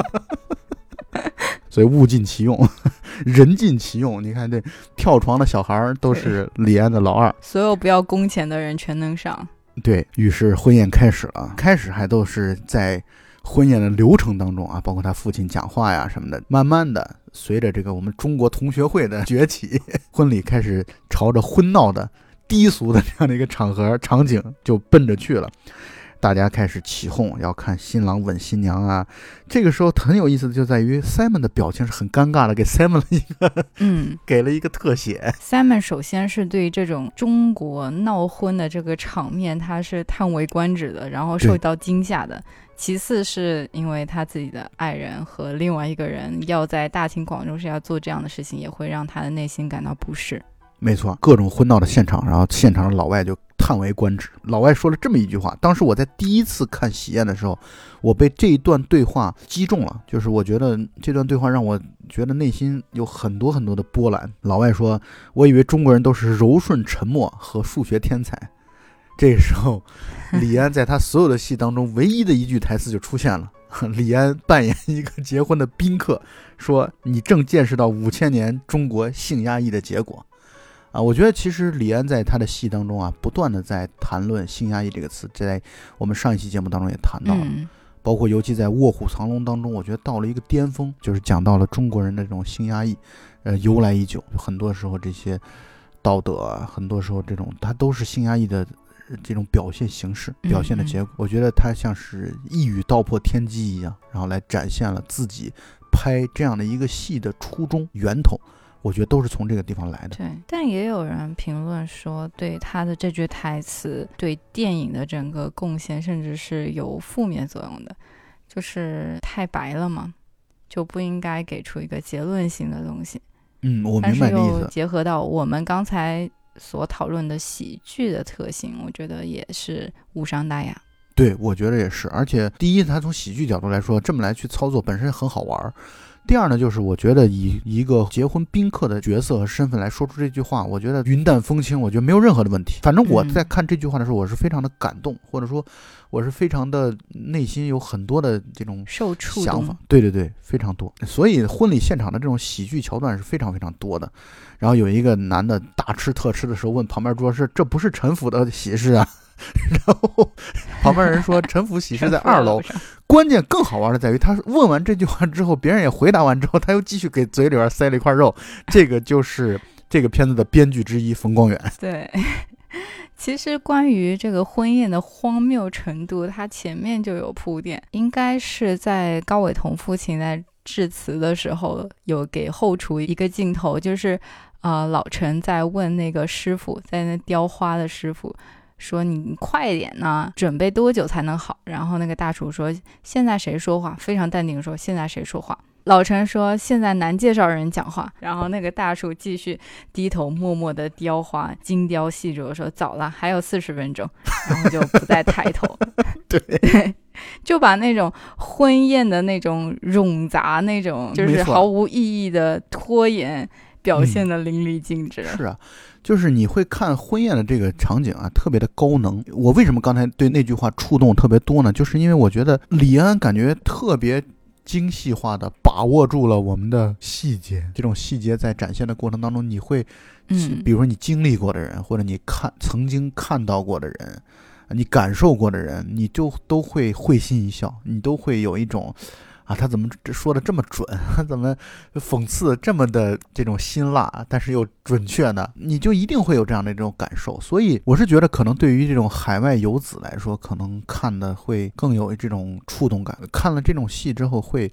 所以物尽其用，(laughs) 人尽其用。你看这跳床的小孩儿都是李安的老二，所有不要工钱的人全能上。对于是婚宴开始了，开始还都是在婚宴的流程当中啊，包括他父亲讲话呀什么的。慢慢的，随着这个我们中国同学会的崛起，(laughs) 婚礼开始朝着婚闹的低俗的这样的一个场合场景就奔着去了。大家开始起哄，要看新郎吻新娘啊！这个时候很有意思的就在于 Simon 的表情是很尴尬的，给 Simon 了一个，嗯，(laughs) 给了一个特写。Simon 首先是对这种中国闹婚的这个场面，他是叹为观止的，然后受到惊吓的。其次是因为他自己的爱人和另外一个人要在大庭广众之下做这样的事情，也会让他的内心感到不适。没错，各种婚闹的现场，然后现场的老外就。叹为观止。老外说了这么一句话，当时我在第一次看喜宴的时候，我被这一段对话击中了。就是我觉得这段对话让我觉得内心有很多很多的波澜。老外说：“我以为中国人都是柔顺沉默和数学天才。”这时候，李安在他所有的戏当中唯一的一句台词就出现了。(laughs) 李安扮演一个结婚的宾客，说：“你正见识到五千年中国性压抑的结果。”啊，我觉得其实李安在他的戏当中啊，不断的在谈论性压抑这个词，在我们上一期节目当中也谈到了，包括尤其在《卧虎藏龙》当中，我觉得到了一个巅峰，就是讲到了中国人的这种性压抑，呃，由来已久，很多时候这些道德，啊，很多时候这种它都是性压抑的这种表现形式，表现的结果。我觉得他像是一语道破天机一样，然后来展现了自己拍这样的一个戏的初衷源头。我觉得都是从这个地方来的。对，但也有人评论说，对他的这句台词对电影的整个贡献，甚至是有负面作用的，就是太白了嘛，就不应该给出一个结论性的东西。嗯，我明白意思。结合到我们刚才所讨论的喜剧的特性，我觉得也是无伤大雅。对，我觉得也是。而且，第一，他从喜剧角度来说，这么来去操作本身很好玩。第二呢，就是我觉得以一个结婚宾客的角色和身份来说出这句话，我觉得云淡风轻，我觉得没有任何的问题。反正我在看这句话的时候，我是非常的感动，或者说我是非常的内心有很多的这种受触想法。对对对，非常多。所以婚礼现场的这种喜剧桥段是非常非常多的。然后有一个男的大吃特吃的时候，问旁边桌是这不是陈府的喜事啊？(laughs) 然后旁边人说陈府喜事在 (laughs) 二楼。关键更好玩的在于，他问完这句话之后，别人也回答完之后，他又继续给嘴里边塞了一块肉。这个就是 (laughs) 这个片子的编剧之一冯光远。对，其实关于这个婚宴的荒谬程度，他前面就有铺垫，应该是在高伟彤父亲在致辞的时候，有给后厨一个镜头，就是呃老陈在问那个师傅，在那雕花的师傅。说你快点呢，准备多久才能好？然后那个大厨说：“现在谁说话？”非常淡定说：“现在谁说话？”老陈说：“现在男介绍人讲话。”然后那个大厨继续低头默默的雕花，精雕细琢说：“早了，还有四十分钟。”然后就不再抬头。(laughs) 对，就把那种婚宴的那种冗杂、那种就是毫无意义的拖延表现的淋漓尽致。是啊。就是你会看婚宴的这个场景啊，特别的高能。我为什么刚才对那句话触动特别多呢？就是因为我觉得李安感觉特别精细化的把握住了我们的细节。这种细节在展现的过程当中，你会，嗯，比如说你经历过的人，或者你看曾经看到过的人，你感受过的人，你就都会会心一笑，你都会有一种。啊，他怎么说的这么准？他 (laughs) 怎么讽刺这么的这种辛辣，但是又准确呢？你就一定会有这样的这种感受。所以我是觉得，可能对于这种海外游子来说，可能看的会更有这种触动感。看了这种戏之后，会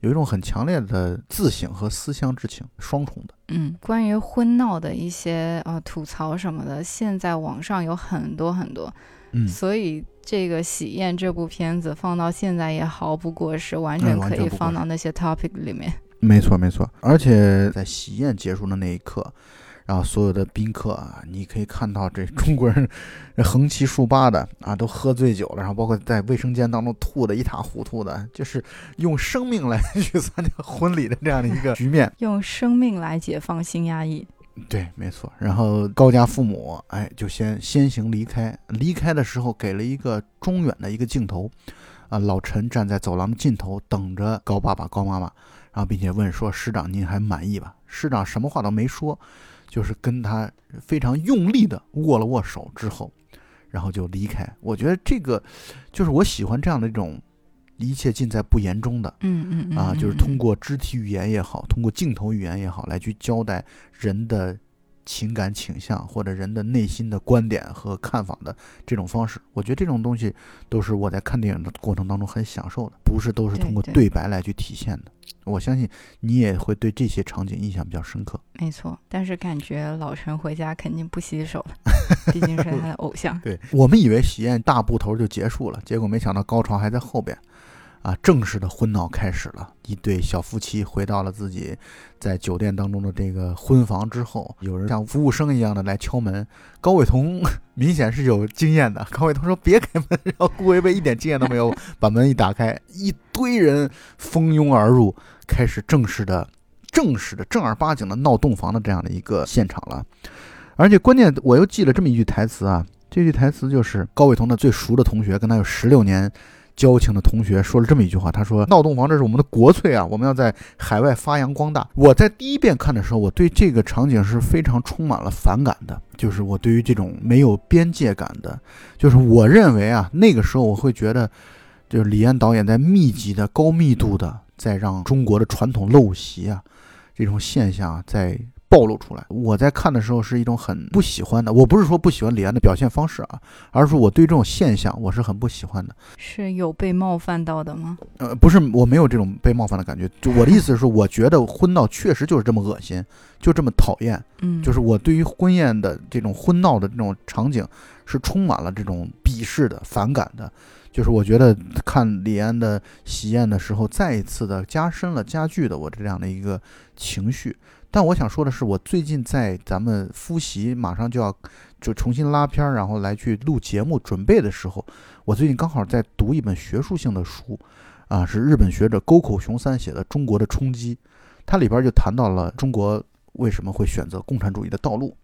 有一种很强烈的自省和思乡之情，双重的。嗯，关于婚闹的一些呃吐槽什么的，现在网上有很多很多。嗯，所以。这个喜宴这部片子放到现在也毫不过时，完全可以放到那些 topic 里面。没错没错，而且在喜宴结束的那一刻，然后所有的宾客啊，你可以看到这中国人 (laughs) 横七竖八的啊，都喝醉酒了，然后包括在卫生间当中吐的一塌糊涂的，就是用生命来 (laughs) 去参加婚礼的这样的一个局面，用生命来解放性压抑。对，没错。然后高家父母，哎，就先先行离开。离开的时候，给了一个中远的一个镜头，啊，老陈站在走廊的尽头，等着高爸爸、高妈妈，然后并且问说：“师长，您还满意吧？”师长什么话都没说，就是跟他非常用力的握了握手之后，然后就离开。我觉得这个就是我喜欢这样的一种。一切尽在不言中的，嗯嗯啊，就是通过肢体语言也好，通过镜头语言也好，来去交代人的情感倾向或者人的内心的观点和看法的这种方式，我觉得这种东西都是我在看电影的过程当中很享受的，不是都是通过对白来去体现的。我相信你也会对这些场景印象比较深刻。没错，但是感觉老陈回家肯定不洗手了，(laughs) 毕竟是他的偶像。对我们以为喜宴大部头就结束了，结果没想到高潮还在后边。啊，正式的婚闹开始了。一对小夫妻回到了自己在酒店当中的这个婚房之后，有人像服务生一样的来敲门。高伟彤 (laughs) 明显是有经验的。高伟彤说：“别开门。(laughs) ”然后顾维维一点经验都没有，把门一打开，一堆人蜂拥而入，开始正式的、正式的、正儿八经的闹洞房的这样的一个现场了。而且关键，我又记了这么一句台词啊，这句台词就是高伟彤的最熟的同学，跟他有十六年。交情的同学说了这么一句话，他说：“闹洞房这是我们的国粹啊，我们要在海外发扬光大。”我在第一遍看的时候，我对这个场景是非常充满了反感的，就是我对于这种没有边界感的，就是我认为啊，那个时候我会觉得，就是李安导演在密集的、高密度的在让中国的传统陋习啊这种现象在。暴露出来，我在看的时候是一种很不喜欢的。我不是说不喜欢李安的表现方式啊，而是说我对这种现象我是很不喜欢的。是有被冒犯到的吗？呃，不是，我没有这种被冒犯的感觉。就我的意思是说，我觉得婚闹确实就是这么恶心，就这么讨厌。嗯，就是我对于婚宴的这种婚闹的这种场景是充满了这种鄙视的、反感的。就是我觉得看李安的喜宴的时候，再一次的加深了、加剧的我这样的一个情绪。但我想说的是，我最近在咱们复习，马上就要就重新拉片儿，然后来去录节目准备的时候，我最近刚好在读一本学术性的书，啊，是日本学者沟口雄三写的《中国的冲击》，它里边就谈到了中国为什么会选择共产主义的道路。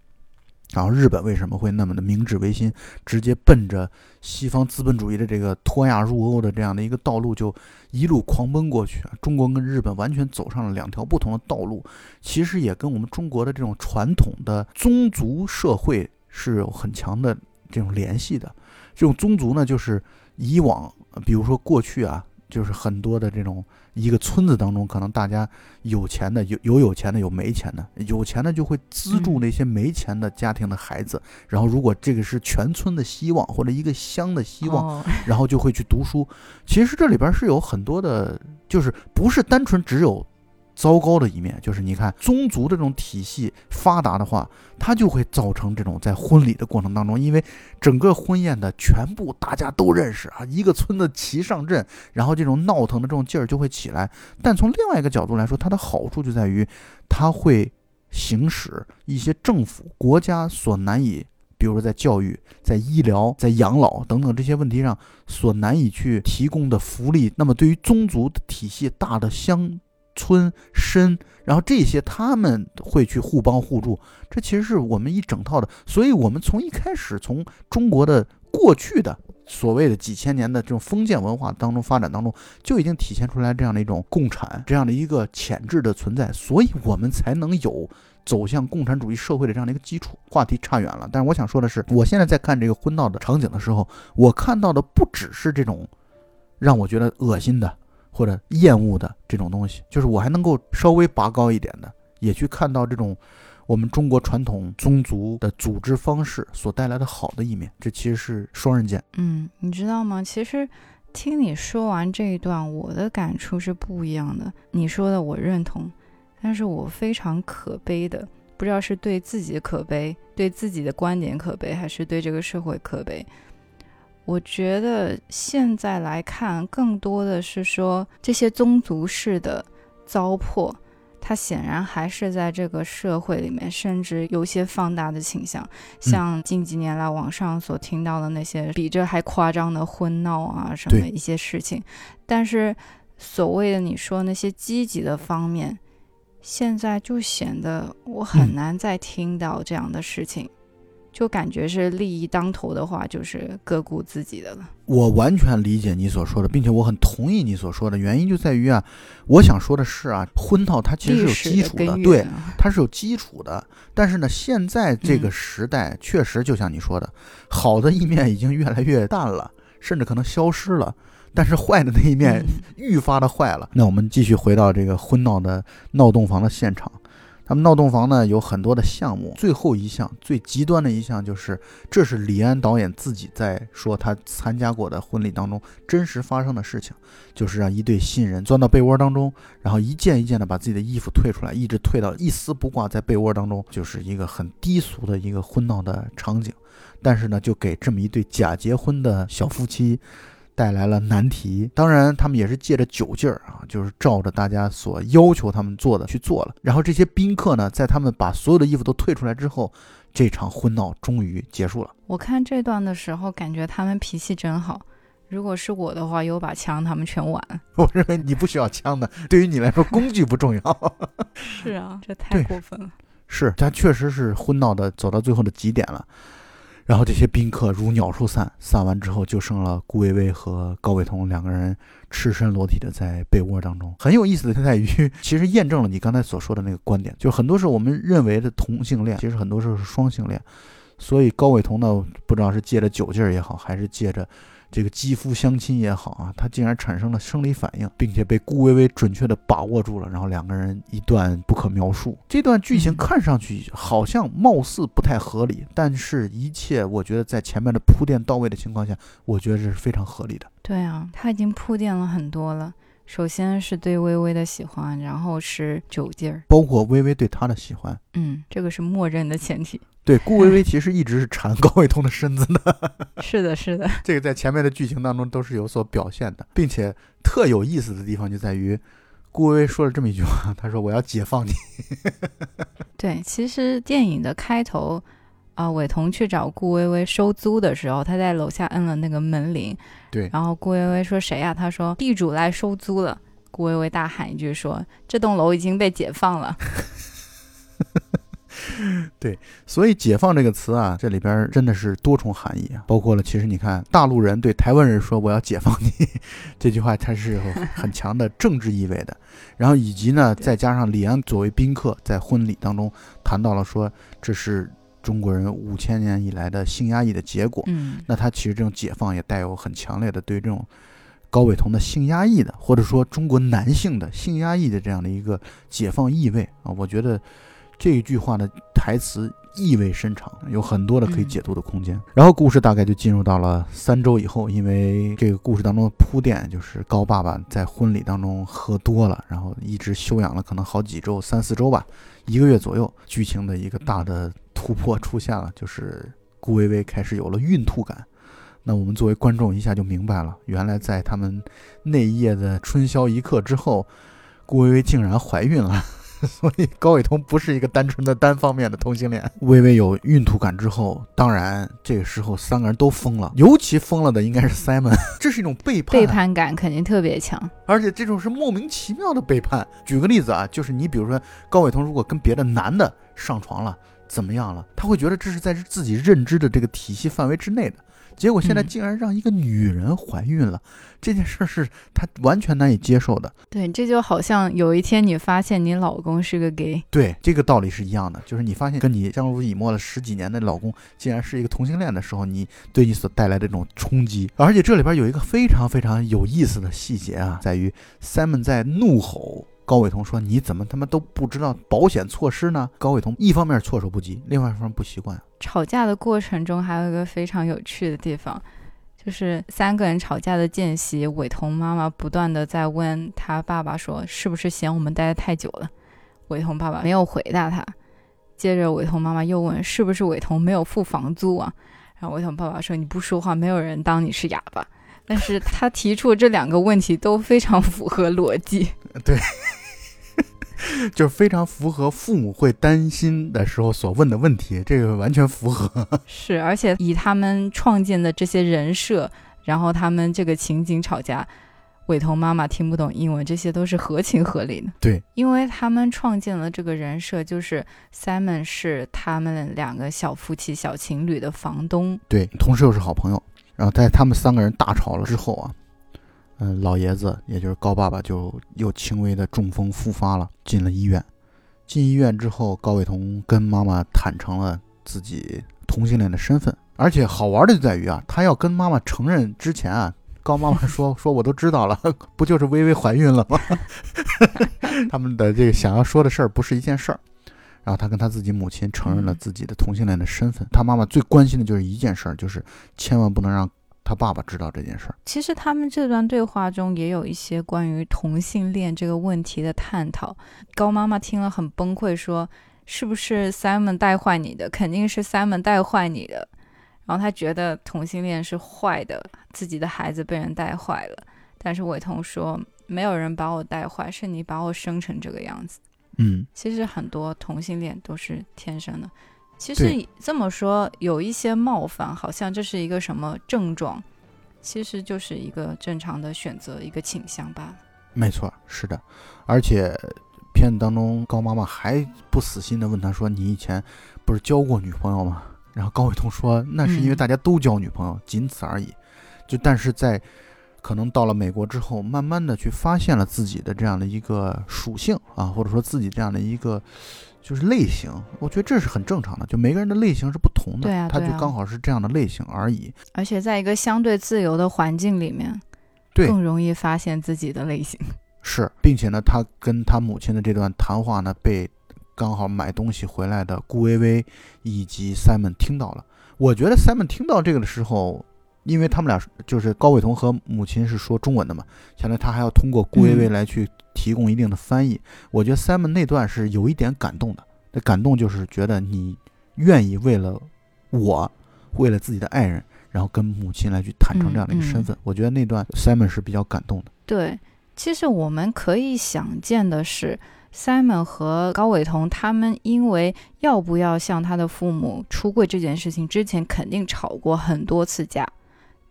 然后日本为什么会那么的明治维新，直接奔着西方资本主义的这个脱亚入欧的这样的一个道路就一路狂奔过去？中国跟日本完全走上了两条不同的道路，其实也跟我们中国的这种传统的宗族社会是有很强的这种联系的。这种宗族呢，就是以往比如说过去啊。就是很多的这种一个村子当中，可能大家有钱的有有有钱的有没钱的，有钱的就会资助那些没钱的家庭的孩子，然后如果这个是全村的希望或者一个乡的希望，哦然后就会去读书。其实这里边是有很多的，就是不是单纯只有糟糕的一面，就是你看宗族的这种体系发达的话，它就会造成这种在婚礼的过程当中，因为整个婚宴的全部大家都认识啊，一个村子齐上阵，然后这种闹腾的这种劲儿就会起来。但从另外一个角度来说，它的好处就在于它会行使一些政府国家所难以。比如说，在教育、在医疗、在养老等等这些问题上，所难以去提供的福利，那么对于宗族的体系大的乡村绅，然后这些他们会去互帮互助，这其实是我们一整套的。所以，我们从一开始，从中国的过去的所谓的几千年的这种封建文化当中发展当中，就已经体现出来这样的一种共产这样的一个潜质的存在，所以我们才能有。走向共产主义社会的这样的一个基础，话题差远了。但是我想说的是，我现在在看这个婚闹的场景的时候，我看到的不只是这种让我觉得恶心的或者厌恶的这种东西，就是我还能够稍微拔高一点的，也去看到这种我们中国传统宗族的组织方式所带来的好的一面。这其实是双刃剑。嗯，你知道吗？其实听你说完这一段，我的感触是不一样的。你说的我认同，但是我非常可悲的，不知道是对自己可悲，对自己的观点可悲，还是对这个社会可悲。我觉得现在来看，更多的是说这些宗族式的糟粕，它显然还是在这个社会里面，甚至有些放大的倾向。像近几年来网上所听到的那些比这还夸张的婚闹啊什么一些事情，但是所谓的你说那些积极的方面，现在就显得我很嗯难再听到这样的事情。就感觉是利益当头的话，就是各顾自己的了。我完全理解你所说的，并且我很同意你所说的。原因就在于啊，我想说的是啊，婚闹它其实是有基础的，根对它是有基础的。但是呢，现在这个嗯时代确实就像你说的，好的一面已经越来越淡了，甚至可能消失了。但是坏的那一面嗯愈发的坏了。那我们继续回到这个婚闹的闹洞房的现场。他们闹洞房呢有很多的项目，最后一项最极端的一项就是，这是李安导演自己在说他参加过的婚礼当中真实发生的事情，就是让一对新人钻到被窝当中，然后一件一件的把自己的衣服退出来，一直退到一丝不挂在被窝当中，就是一个很低俗的一个婚闹的场景。但是呢，就给这么一对假结婚的小夫妻带来了难题。当然，他们也是借着酒劲儿啊，就是照着大家所要求他们做的去做了。然后这些宾客呢，在他们把所有的衣服都退出来之后，这场婚闹终于结束了。我看这段的时候，感觉他们脾气真好。如果是我的话，有把枪，他们全完。(laughs) 我认为你不需要枪的，对于你来说，工具不重要。(laughs) 是啊，这太过分了。是，他确实是婚闹的走到最后的极点了。然后这些宾客如鸟兽散，散完之后就剩了顾薇薇和高伟彤两个人赤身裸体的在被窝当中。很有意思的就在于，(laughs) 其实验证了你刚才所说的那个观点，就是很多时候我们认为的同性恋，其实很多时候是双性恋。所以高伟彤呢，不知道是借着酒劲儿也好，还是借着这个肌肤相亲也好啊，他竟然产生了生理反应，并且被顾薇薇准确的把握住了，然后两个人一段不可描述。这段剧情嗯看上去好像貌似不太合理，但是一切我觉得在前面的铺垫到位的情况下，我觉得这是非常合理的。对啊，他已经铺垫了很多了。首先是对微微的喜欢，然后是酒劲儿。包括微微对他的喜欢，嗯，这个是默认的前提。对顾薇薇其实一直是缠高伟通的身子的，(laughs) 是的，是的。这个在前面的剧情当中都是有所表现的，并且特有意思的地方就在于，顾薇薇说了这么一句话，她说：“我要解放你。(laughs) 对，其实电影的开头，啊、伟彤去找顾薇薇收租的时候，他在楼下摁了那个门铃，对然后顾薇薇说谁呀、他说地主来收租了。顾薇薇大喊一句说：“这栋楼已经被解放了。(laughs) (laughs) 所以“解放”这个词啊，这里边真的是多重含义啊，包括了其实你看大陆人对台湾人说“我要解放你” (laughs) 这句话，它是有很强的政治意味的。然后以及呢，再加上李安作为宾客在婚礼当中谈到了说这是中国人五千年以来的性压抑的结果。嗯，那他其实这种解放也带有很强烈的对这种高伟同的性压抑的，或者说中国男性的性压抑的这样的一个解放意味啊，我觉得这一句话的台词意味深长，有很多的可以解读的空间。然后故事大概就进入到了三周以后，因为这个故事当中的铺垫就是高爸爸在婚礼当中喝多了，然后一直休养了可能好几周，三四周吧，一个月左右，剧情的一个大的突破出现了，就是顾薇薇开始有了孕吐感。那我们作为观众一下就明白了，原来在他们那一夜的春宵一刻之后，顾薇薇竟然怀孕了。(laughs) 所以高伟通不是一个单纯的单方面的同性恋。微微有孕吐感之后，当然这个时候三个人都疯了，尤其疯了的应该是 Simon，(laughs) 这是一种背叛，背叛感肯定特别强，而且这种是莫名其妙的背叛。举个例子啊，就是你比如说高伟通如果跟别的男的上床了，怎么样了，他会觉得这是在自己认知的这个体系范围之内的。结果现在竟然让一个女人怀孕了，这件事是她完全难以接受的。对，这就好像有一天你发现你老公是个 gay，对，这个道理是一样的。就是你发现跟你相濡以沫了十几年的老公竟然是一个同性恋的时候，你对你所带来的这种冲击。而且这里边有一个非常非常有意思的细节啊，在于 Simon 在怒吼。高伟彤说：“你怎么他妈都不知道保险措施呢？”高伟彤一方面措手不及，另外一方面不习惯。吵架的过程中还有一个非常有趣的地方，就是三个人吵架的间隙，伟彤妈妈不断的在问他爸爸说：“是不是嫌我们待的太久了？”伟彤爸爸没有回答他。接着伟彤妈妈又问：“是不是伟彤没有付房租啊？”然后伟彤爸爸说：“你不说话，没有人当你是哑巴。”但是他提出这两个问题都非常符合逻辑，对，(laughs) 就是非常符合父母会担心的时候所问的问题，这个完全符合。(laughs) 是，而且以他们创建的这些人设，然后他们这个情景吵架，伟彤妈妈听不懂英文，这些都是合情合理的。对，因为他们创建了这个人设，就是 Simon 是他们两个小夫妻、小情侣的房东，对，同时又是好朋友。然后在他们三个人大吵了之后啊，嗯，老爷子也就是高爸爸就又轻微的中风复发了，进了医院。进医院之后，高伟彤跟妈妈坦诚了自己同性恋的身份，而且好玩的就在于啊，他要跟妈妈承认之前啊，高妈妈说 (laughs) 说我都知道了，(laughs) 不就是微微怀孕了吗？(laughs) 他们的这个想要说的事儿不是一件事儿。然后他跟他自己母亲承认了自己的同性恋的身份。他妈妈最关心的就是一件事儿，就是千万不能让他爸爸知道这件事儿。其实他们这段对话中也有一些关于同性恋这个问题的探讨。高妈妈听了很崩溃，说：“是不是 Simon 带坏你的？肯定是 Simon 带坏你的。”然后他觉得同性恋是坏的，自己的孩子被人带坏了。但是伟彤说：“没有人把我带坏，是你把我生成这个样子。”嗯，其实很多同性恋都是天生的。其实这么说有一些冒犯，好像这是一个什么症状，其实就是一个正常的选择，一个倾向罢了。没错，是的。而且片子当中，高妈妈还不死心的问他说：“你以前不是交过女朋友吗？”然后高伟东说：“那是因为大家都交女朋友，仅此而已。”就但是在。可能到了美国之后，慢慢的去发现了自己的这样的一个属性啊，或者说自己这样的一个就是类型，我觉得这是很正常的，就每个人的类型是不同的，对啊，他就刚好是这样的类型而已。而且在一个相对自由的环境里面，对，更容易发现自己的类型。是，并且呢，他跟他母亲的这段谈话呢，被刚好买东西回来的顾薇薇以及 Simon 听到了。我觉得 Simon 听到这个的时候。因为他们俩就是高伟彤和母亲是说中文的嘛，相当于他还要通过顾薇薇来去提供一定的翻译。我觉得 Simon 那段是有一点感动的，那感动就是觉得你愿意为了我，为了自己的爱人，然后跟母亲来去坦诚这样的一个身份。我觉得那段 Simon 是比较感动的。对，其实我们可以想见的是，Simon 和高伟彤他们因为要不要向他的父母出柜这件事情，之前肯定吵过很多次架。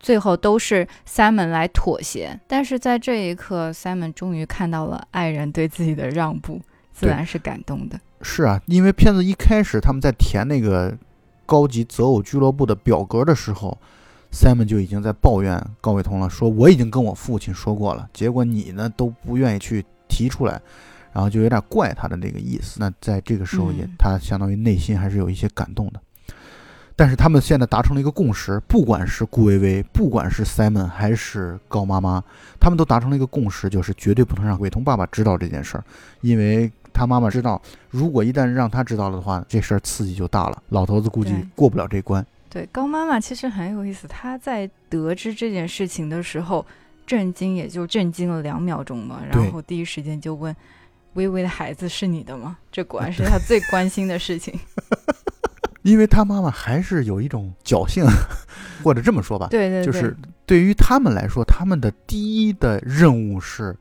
最后都是 Simon 来妥协，但是在这一刻，Simon 终于看到了爱人对自己的让步，自然是感动的。是啊，因为片子一开始他们在填那个高级择偶俱乐部的表格的时候，Simon 就已经在抱怨高伟彤了，说我已经跟我父亲说过了，结果你呢都不愿意去提出来，然后就有点怪他的那个意思。那在这个时候也，他相当于内心还是有一些感动的。但是他们现在达成了一个共识，不管是顾薇薇，不管是 Simon 还是高妈妈，他们都达成了一个共识，就是绝对不能让伟彤爸爸知道这件事儿，因为他妈妈知道，如果一旦让他知道了的话，这事儿刺激就大了，老头子估计过不了这关。对，高妈妈其实很有意思，她在得知这件事情的时候，震惊也就震惊了两秒钟嘛，然后第一时间就问：“微微的孩子是你的吗？”这果然 (laughs) 是她最关心的事情。因为他妈妈还是有一种侥幸，(laughs) 或者这么说吧，对对对，就是对于他们来说，他们的第一的任务是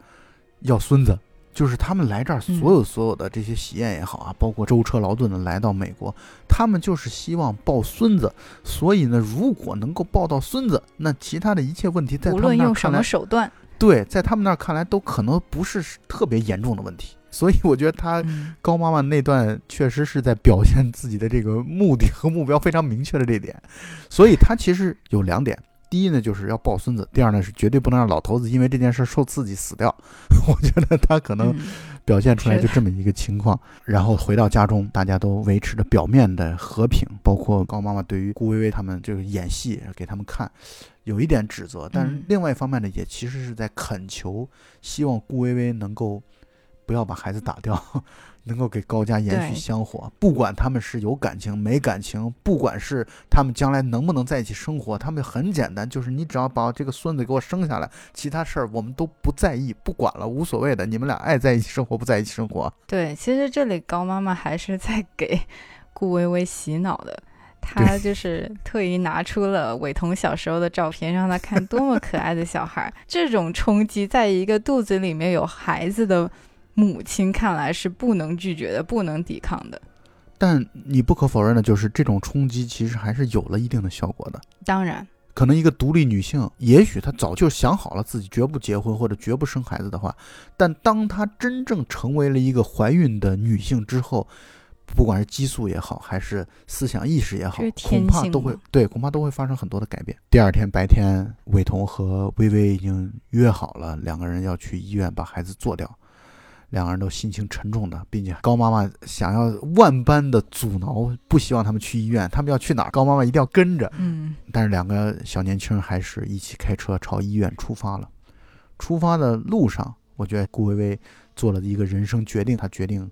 要孙子。就是他们来这儿，嗯所有所有的这些喜宴也好啊，包括舟车劳顿的来到美国，他们就是希望抱孙子。所以呢，如果能够抱到孙子，那其他的一切问题在他无们论用什么那儿看来，手段，对，在他们那儿看来都可能不是特别严重的问题。所以我觉得他嗯，高妈妈那段确实是在表现自己的这个目的和目标非常明确的这点，所以他其实有两点。第一呢，就是要抱孙子；第二呢，是绝对不能让老头子因为这件事受刺激死掉。(laughs) 我觉得他可能嗯表现出来就这么一个情况。然后回到家中，大家都维持着表面的和平，包括高妈妈对于顾薇薇他们就是演戏给他们看，有一点指责，但是嗯另外一方面呢，也其实是在恳求，希望顾薇薇能够不要把孩子打掉，(laughs) 能够给高家延续香火。不管他们是有感情没感情，不管是他们将来能不能在一起生活，他们很简单，就是你只要把这个孙子给我生下来，其他事儿我们都不在意，不管了，无所谓的。你们俩爱在一起生活不在一起生活，对，其实这里高妈妈还是在给顾薇薇洗脑的。她就 (laughs) 是特意拿出了伟彤小时候的照片，让她看多么可爱的小孩儿。这种冲击，在一个肚子里面有孩子的母亲看来是不能拒绝的、不能抵抗的。但你不可否认的就是，这种冲击其实还是有了一定的效果的。当然，可能一个独立女性，也许她早就想好了自己绝不结婚或者绝不生孩子的话，但当她真正成为了一个怀孕的女性之后，不管是激素也好，还是思想意识也好，恐怕都会对，恐怕都会发生很多的改变。第二天白天，伟彤和薇薇已经约好了，两个人要去医院把孩子做掉。两个人都心情沉重的，并且高妈妈想要万般的阻挠，不希望他们去医院。他们要去哪儿，高妈妈一定要跟着。嗯，但是两个小年轻人还是一起开车朝医院出发了。出发的路上，我觉得顾薇薇做了一个人生决定，她决定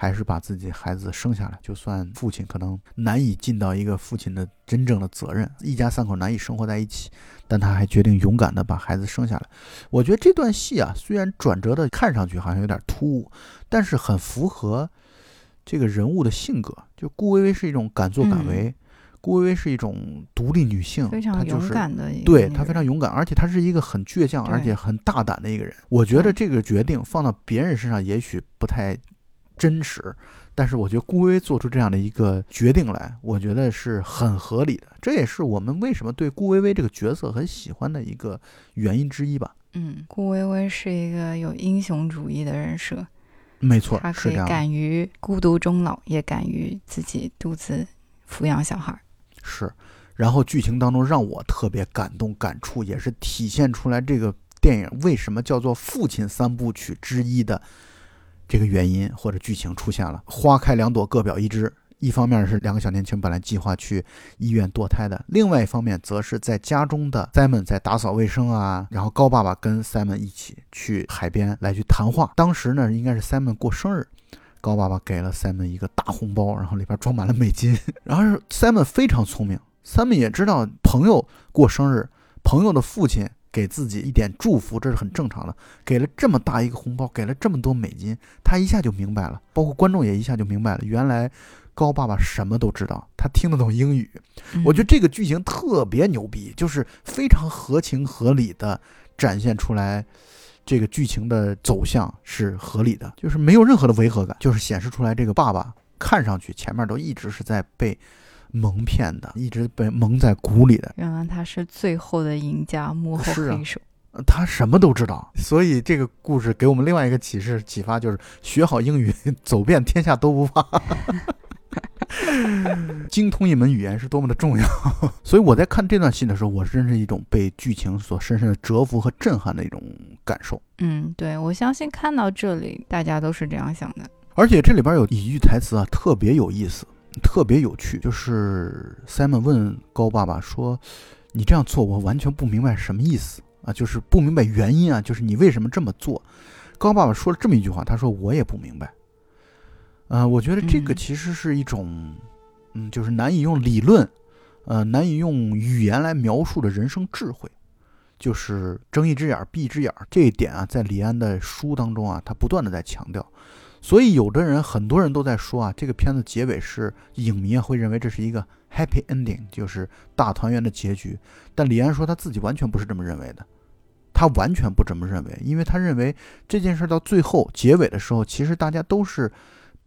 还是把自己孩子生下来。就算父亲可能难以尽到一个父亲的真正的责任，一家三口难以生活在一起，但他还决定勇敢的把孩子生下来。我觉得这段戏啊，虽然转折的看上去好像有点突兀，但是很符合这个人物的性格。就顾薇薇是一种敢作敢为。顾薇薇是一种独立女性，非常勇她就是敢的一个对她非常勇敢，而且她是一个很倔强，而且很大胆的一个人。我觉得嗯这个决定放到别人身上也许不太真实，但是我觉得顾薇薇做出这样的一个决定来，我觉得是很合理的。这也是我们为什么对顾薇薇这个角色很喜欢的一个原因之一吧。嗯，顾薇薇是一个有英雄主义的人设，没错她，可以是。敢于孤独终老，也敢于自己独自抚养小孩儿。是，然后剧情当中让我特别感动、感触，也是体现出来这个电影为什么叫做父亲三部曲之一的这个原因或者剧情出现了。花开两朵，各表一枝。一方面是两个小年轻本来计划去医院堕胎的，另外一方面则是在家中的 Simon 在打扫卫生啊，然后高爸爸跟 Simon 一起去海边来去谈话。当时呢，应该是 Simon 过生日，高爸爸给了 Simon 一个大红包，然后里边装满了美金。(laughs) 然后 Simon 非常聪明，Simon 也知道朋友过生日，朋友的父亲给自己一点祝福，这是很正常的。给了这么大一个红包，给了这么多美金，他一下就明白了，包括观众也一下就明白了，原来高爸爸什么都知道，他听得懂英语。我觉得嗯这个剧情特别牛逼，就是非常合情合理的展现出来。这个剧情的走向是合理的，就是没有任何的违和感，就是显示出来这个爸爸看上去前面都一直是在被蒙骗的，一直被蒙在鼓里的，原来他是最后的赢家，幕后黑手。呃他什么都知道。所以这个故事给我们另外一个启示启发，就是学好英语，走遍天下都不怕。(laughs) 精通一门语言是多么的重要。所以我在看这段戏的时候，我真是一种被剧情所深深的折服和震撼的一种感受。嗯，对，我相信看到这里，大家都是这样想的。而且这里边有一句台词啊，特别有意思。特别有趣，就是 Simon 问高爸爸说：“你这样做，我完全不明白什么意思啊，就是不明白原因啊，就是你为什么这么做？”高爸爸说了这么一句话，他说：“我也不明白。”呃，我觉得这个其实是一种，嗯，就是难以用理论，呃，难以用语言来描述的人生智慧，就是睁一只眼闭一只眼这一点啊，在李安的书当中啊，他不断的在强调。所以，有的人，很多人都在说啊，这个片子结尾是影迷啊会认为这是一个 happy ending，就是大团圆的结局。但李安说他自己完全不是这么认为的，他完全不这么认为，因为他认为这件事到最后结尾的时候，其实大家都是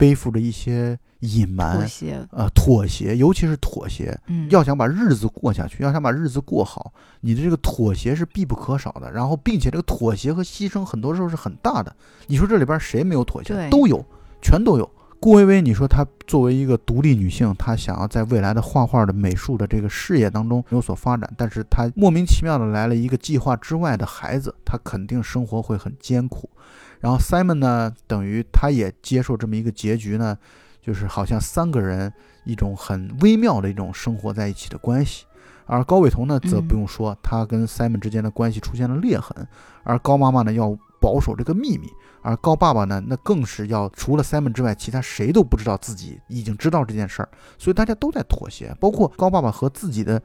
背负着一些。隐瞒，妥协，呃，妥协，尤其是妥协。嗯，要想把日子过下去，要想把日子过好，你的这个妥协是必不可少的。然后，并且这个妥协和牺牲很多时候是很大的。你说这里边谁没有妥协？都有，全都有。顾薇薇，你说她作为一个独立女性，她想要在未来的画画的美术的这个事业当中有所发展，但是她莫名其妙的来了一个计划之外的孩子，她肯定生活会很艰苦。然后 Simon 呢，等于他也接受这么一个结局呢。就是好像三个人一种很微妙的一种生活在一起的关系，而高伟彤呢，则不用说，他跟 Simon 之间的关系出现了裂痕，而高妈妈呢要保守这个秘密，而高爸爸呢，那更是要除了 Simon 之外，其他谁都不知道自己已经知道这件事儿，所以大家都在妥协，包括高爸爸和自己的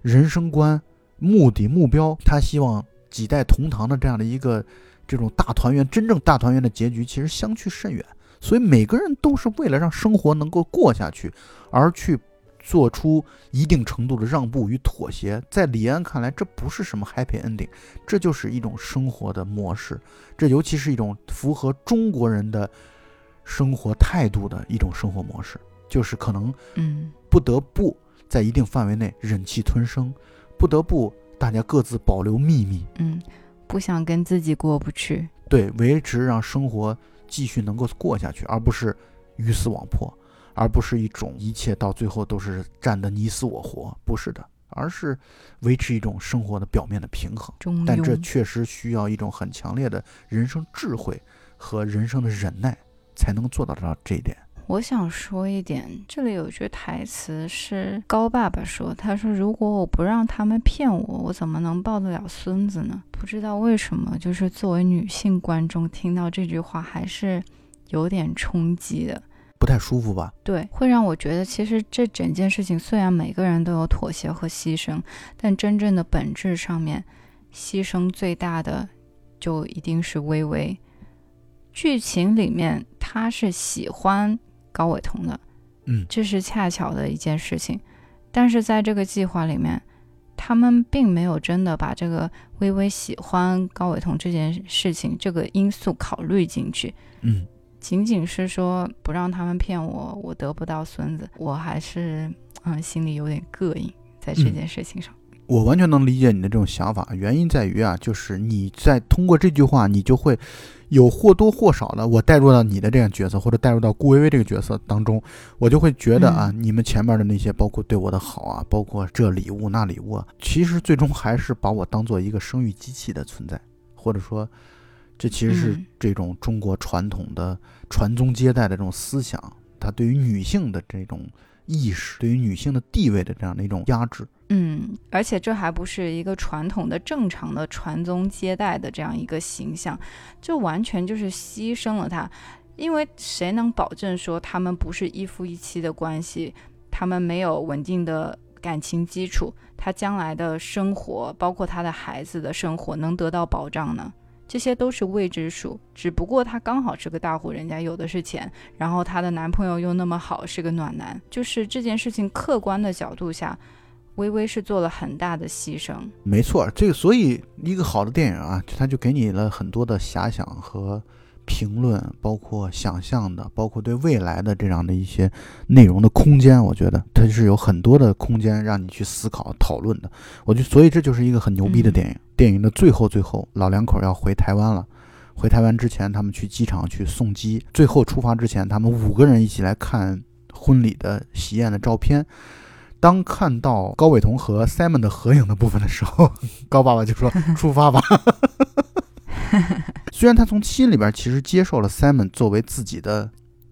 人生观、目的、目标，他希望几代同堂的这样的一个这种大团圆，真正大团圆的结局，其实相去甚远。所以每个人都是为了让生活能够过下去，而去做出一定程度的让步与妥协。在李安看来，这不是什么 happy ending，这就是一种生活的模式。这尤其是一种符合中国人的生活态度的一种生活模式，就是可能，嗯，不得不在一定范围内忍气吞声，不得不大家各自保留秘密，嗯，不想跟自己过不去，对，维持让生活。继续能够过下去，而不是鱼死网破，而不是一种一切到最后都是战得你死我活，不是的，而是维持一种生活的表面的平衡。但这确实需要一种很强烈的人生智慧和人生的忍耐，才能做到到这一点。我想说一点，这里有句台词是高爸爸说：“他说如果我不让他们骗我，我怎么能抱得了孙子呢？”不知道为什么，就是作为女性观众听到这句话还是有点冲击的，不太舒服吧？对，会让我觉得其实这整件事情虽然每个人都有妥协和牺牲，但真正的本质上面，牺牲最大的就一定是微微。剧情里面他是喜欢。高伟彤的，嗯，这是恰巧的一件事情，但是在这个计划里面，他们并没有真的把这个微微喜欢高伟彤这件事情这个因素考虑进去，嗯，仅仅是说不让他们骗我，我得不到孙子，我还是嗯心里有点膈应在这件事情上。我完全能理解你的这种想法，原因在于啊，就是你在通过这句话，你就会有或多或少的我带入到你的这样角色，或者带入到顾薇薇这个角色当中，我就会觉得啊，你们前面的那些，包括对我的好啊，包括这礼物那礼物，啊，其实最终还是把我当做一个生育机器的存在，或者说，这其实是这种中国传统的传宗接代的这种思想，它对于女性的这种意识，对于女性的地位的这样的一种压制。嗯，而且这还不是一个传统的、正常的传宗接代的这样一个形象，这完全就是牺牲了他。因为谁能保证说他们不是一夫一妻的关系，他们没有稳定的感情基础，他将来的生活，包括他的孩子的生活，能得到保障呢？这些都是未知数。只不过他刚好是个大户人家，有的是钱，然后她的男朋友又那么好，是个暖男，就是这件事情客观的角度下。微微是做了很大的牺牲，没错，这个所以一个好的电影啊，它就给你了很多的遐想和评论，包括想象的，包括对未来的这样的一些内容的空间。我觉得它是有很多的空间让你去思考讨论的。我就所以这就是一个很牛逼的电影。电影的最后，最后老两口要回台湾了，回台湾之前，他们去机场去送机，最后出发之前，他们五个人一起来看婚礼的喜宴的照片。当看到高伟彤和 Simon 的合影的部分的时候，(laughs) 高爸爸就说：“出发吧。” (laughs) 虽然他从心里边其实接受了 Simon 作为自己的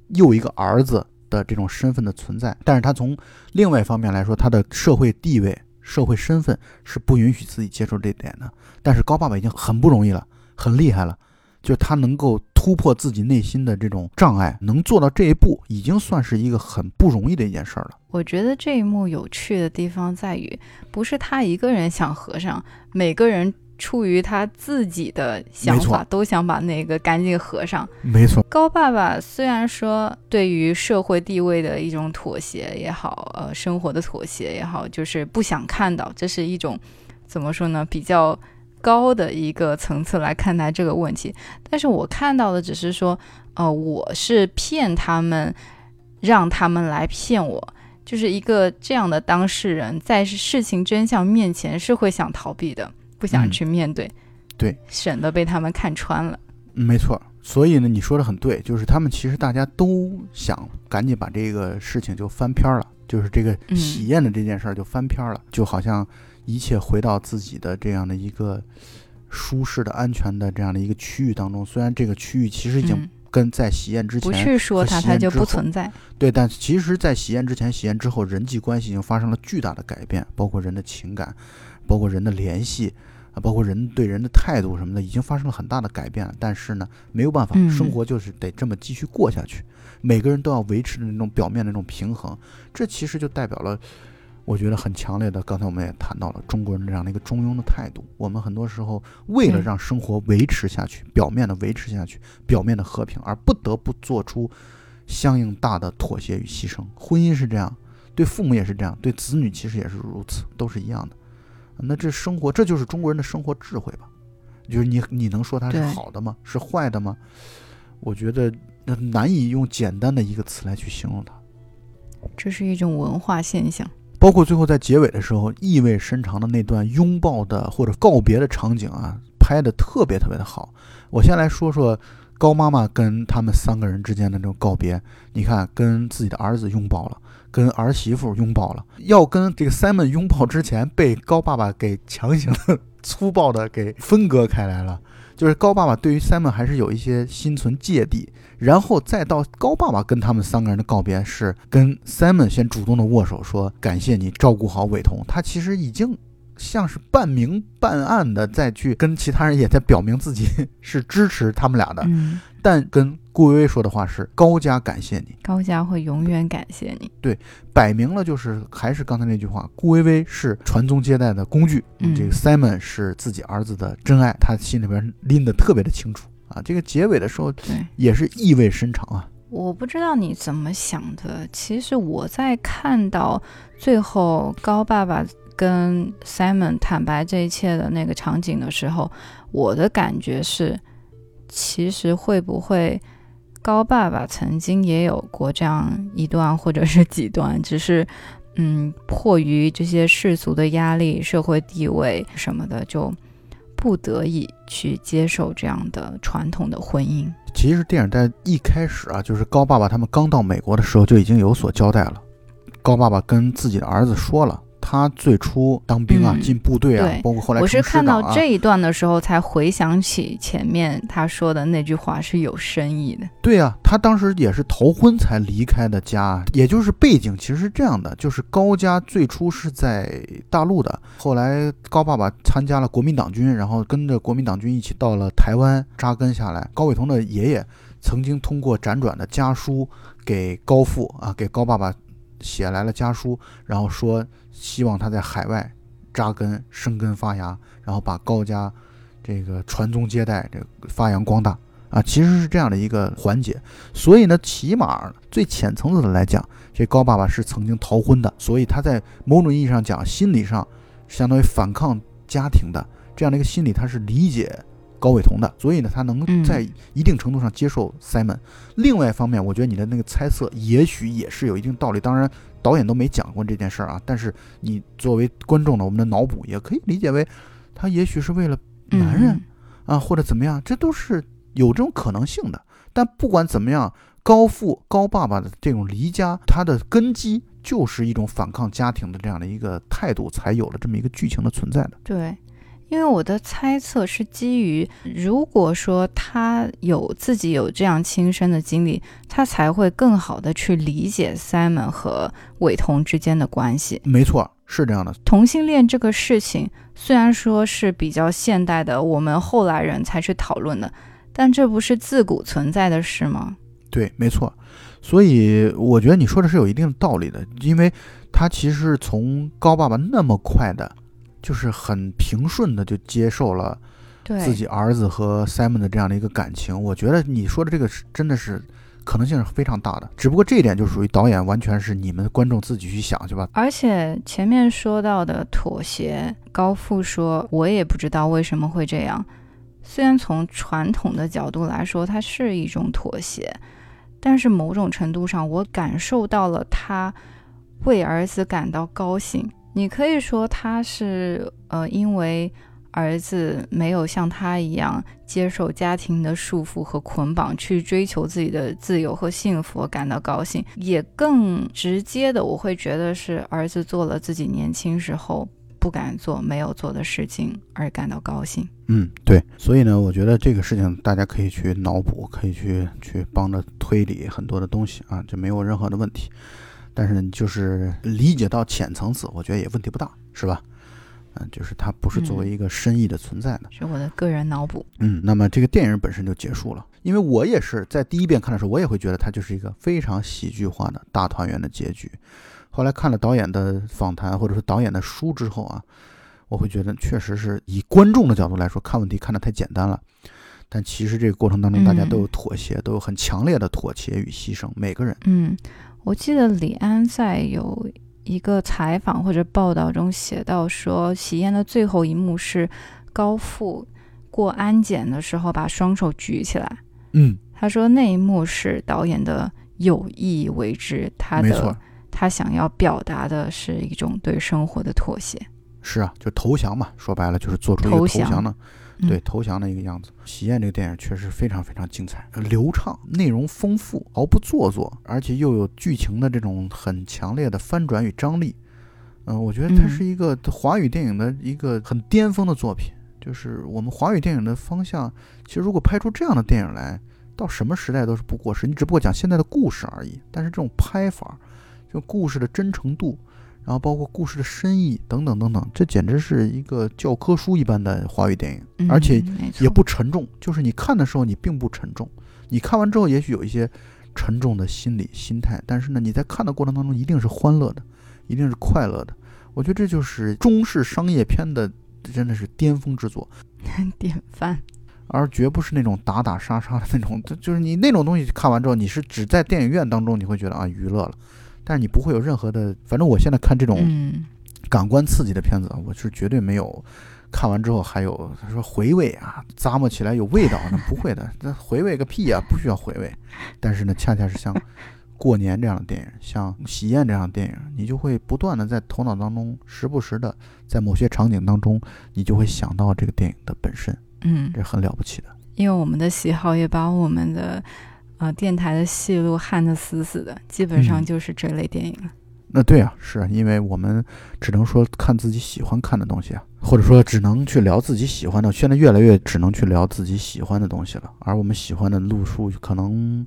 又一个儿子，的这种身份的存在，但是他从另外一方面来说，他的社会地位、社会身份是不允许自己接受这点的。但是高爸爸已经很不容易了，很厉害了，就他能够突破自己内心的这种障碍，能做到这一步，已经算是一个很不容易的一件事儿了。我觉得这一幕有趣的地方在于，不是他一个人想和尚，每个人。出于他自己的想法，都想把那个赶紧合上。没错，高爸爸虽然说对于社会地位的一种妥协也好，呃，生活的妥协也好，就是不想看到，这是一种怎么说呢？比较高的一个层次来看待这个问题。但是我看到的只是说，呃，我是骗他们，让他们来骗我，就是一个这样的当事人，在事情真相面前是会想逃避的。不想去面对，对，省得被他们看穿了。没错，所以呢，你说的很对，就是他们其实大家都想赶紧把这个事情就翻篇了，就是这个喜宴的这件事儿就翻篇了，就好像一切回到自己的这样的一个舒适的、安全的这样的一个区域当中。虽然这个区域其实已经跟在喜宴之前不去说它，它就不存在。对，但其实，在喜宴之前、喜宴之后，人际关系已经发生了巨大的改变，包括人的情感，包括人的联系。啊，包括人对人的态度什么的，已经发生了很大的改变。但是呢，没有办法，生活就是得这么继续过下去。每个人都要维持的那种表面的那种平衡，这其实就代表了，我觉得很强烈的。刚才我们也谈到了中国人这样的一个中庸的态度。我们很多时候为了让生活维持下去，表面的维持下去，表面的和平，而不得不做出相应大的妥协与牺牲。婚姻是这样，对父母也是这样，对子女其实也是如此，都是一样的。那这生活，这就是中国人的生活智慧吧？就是你，你能说它是好的吗？是坏的吗？我觉得那难以用简单的一个词来去形容它。这是一种文化现象。包括最后在结尾的时候，意味深长的那段拥抱的或者告别的场景啊，拍的特别特别的好。我先来说说高妈妈跟他们三个人之间的这种告别。你看，跟自己的儿子拥抱了。跟儿媳妇拥抱了，要跟这个 Simon 拥抱之前，被高爸爸给强行的、(laughs) 粗暴的给分割开来了。就是高爸爸对于 Simon 还是有一些心存芥蒂，然后再到高爸爸跟他们三个人的告别是跟 Simon 先主动的握手，说感谢你照顾好伟彤。他其实已经像是半明半暗的再去跟其他人也在表明自己 (laughs) 是支持他们俩的，但跟。顾薇薇说的话是：“高家感谢你，高家会永远感谢你。”对，摆明了就是还是刚才那句话，顾薇薇是传宗接代的工具，这个 Simon 是自己儿子的真爱，他心里边拎得特别的清楚啊。这个结尾的时候，对，也是意味深长啊。我不知道你怎么想的，其实我在看到最后高爸爸跟 Simon 坦白这一切的那个场景的时候，我的感觉是，其实会不会？高爸爸曾经也有过这样一段或者是几段，只是，(laughs) 嗯，迫于这些世俗的压力、社会地位什么的，就不得已去接受这样的传统的婚姻。其实电影在一开始啊，就是高爸爸他们刚到美国的时候就已经有所交代了。高爸爸跟自己的儿子说了。他最初当兵啊，进部队啊，包括后来我是看到这一段的时候，才回想起前面他说的那句话是有深意的。对啊，他当时也是头婚才离开的家，也就是背景其实是这样的：就是高家最初是在大陆的，后来高爸爸参加了国民党军，然后跟着国民党军一起到了台湾扎根下来。高伟彤的爷爷曾经通过辗转的家书给高父啊，给高爸爸写来了家书，然后说。希望他在海外扎根、生根发芽，然后把高家这个传宗接代、这个发扬光大啊，其实是这样的一个环节。所以呢，起码最浅层次的来讲，这高爸爸是曾经逃婚的，所以他在某种意义上讲，心理上相当于反抗家庭的这样的一个心理，他是理解高伟同的，所以呢，他能在一定程度上接受 Simon。另外一方面，我觉得你的那个猜测也许也是有一定道理，当然。导演都没讲过这件事儿啊，但是你作为观众的我们的脑补也可以理解为，他也许是为了男人啊，或者怎么样，这都是有这种可能性的。但不管怎么样，高富高爸爸的这种离家，他的根基就是一种反抗家庭的这样的一个态度，才有了这么一个剧情的存在的。对。因为我的猜测是基于，如果说他有自己有这样亲身的经历，他才会更好的去理解 Simon 和伟彤之间的关系。没错，是这样的。同性恋这个事情虽然说是比较现代的，我们后来人才去讨论的，但这不是自古存在的事吗？对，没错。所以我觉得你说的是有一定的道理的，因为他其实从高爸爸那么快的。就是很平顺的就接受了自己儿子和 Simon 的这样的一个感情，我觉得你说的这个是真的是可能性是非常大的。只不过这一点就属于导演完全是你们观众自己去想去吧。而且前面说到的妥协，高富说我也不知道为什么会这样。虽然从传统的角度来说，它是一种妥协，但是某种程度上，我感受到了他为儿子感到高兴。你可以说他是呃，因为儿子没有像他一样接受家庭的束缚和捆绑，去追求自己的自由和幸福，感到高兴。也更直接的，我会觉得是儿子做了自己年轻时候不敢做、没有做的事情而感到高兴。嗯，对。所以呢，我觉得这个事情大家可以去脑补，可以去去帮着推理很多的东西啊，这没有任何的问题。但是就是理解到浅层次，我觉得也问题不大，是吧？嗯，就是它不是作为一个深意的存在的，是我的个人脑补。嗯，那么这个电影本身就结束了，因为我也是在第一遍看的时候，我也会觉得它就是一个非常喜剧化的大团圆的结局。后来看了导演的访谈或者说导演的书之后啊，我会觉得确实是以观众的角度来说看问题看得太简单了。但其实这个过程当中，大家都有妥协，都有很强烈的妥协与牺牲，每个人。嗯。我记得李安在有一个采访或者报道中写到说，喜宴的最后一幕是高富过安检的时候把双手举起来。嗯，他说那一幕是导演的有意为之，他的他想要表达的是一种对生活的妥协。是啊，就投降嘛，说白了就是做出一个投降的。对投降的一个样子，《喜宴》这个电影确实非常非常精彩，流畅，内容丰富，毫不做作，而且又有剧情的这种很强烈的翻转与张力。嗯，我觉得它是一个华语电影的一个很巅峰的作品。就是我们华语电影的方向，其实如果拍出这样的电影来，到什么时代都是不过时。你只不过讲现在的故事而已，但是这种拍法，就故事的真诚度。然后包括故事的深意等等等等，这简直是一个教科书一般的华语电影，而且也不沉重。就是你看的时候你并不沉重，你看完之后也许有一些沉重的心理心态，但是呢，你在看的过程当中一定是欢乐的，一定是快乐的。我觉得这就是中式商业片的真的是巅峰之作，(laughs) 典范，而绝不是那种打打杀杀的那种。就是你那种东西看完之后，你是只在电影院当中你会觉得啊娱乐了。但是你不会有任何的，反正我现在看这种感官刺激的片子，我是绝对没有看完之后还有他说回味啊，咂摸起来有味道，那不会的，那回味个屁啊，不需要回味。但是呢，恰恰是像过年这样的电影，像喜宴这样的电影，你就会不断的在头脑当中，时不时的在某些场景当中，你就会想到这个电影的本身，嗯，这很了不起的。因为我们的喜好也把我们的。啊，电台的戏路焊得死死的，基本上就是这类电影了。那对啊，是因为我们只能说看自己喜欢看的东西啊，或者说只能去聊自己喜欢的。现在越来越只能去聊自己喜欢的东西了，而我们喜欢的路数可能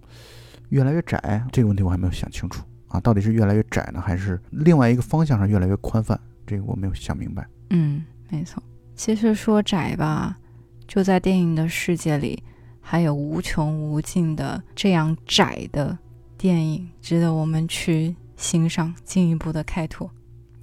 越来越窄。这个问题我还没有想清楚啊，到底是越来越窄呢，还是另外一个方向上越来越宽泛？这个我没有想明白。嗯，没错。其实说窄吧，就在电影的世界里。还有无穷无尽的这样窄的电影，值得我们去欣赏，进一步的开拓。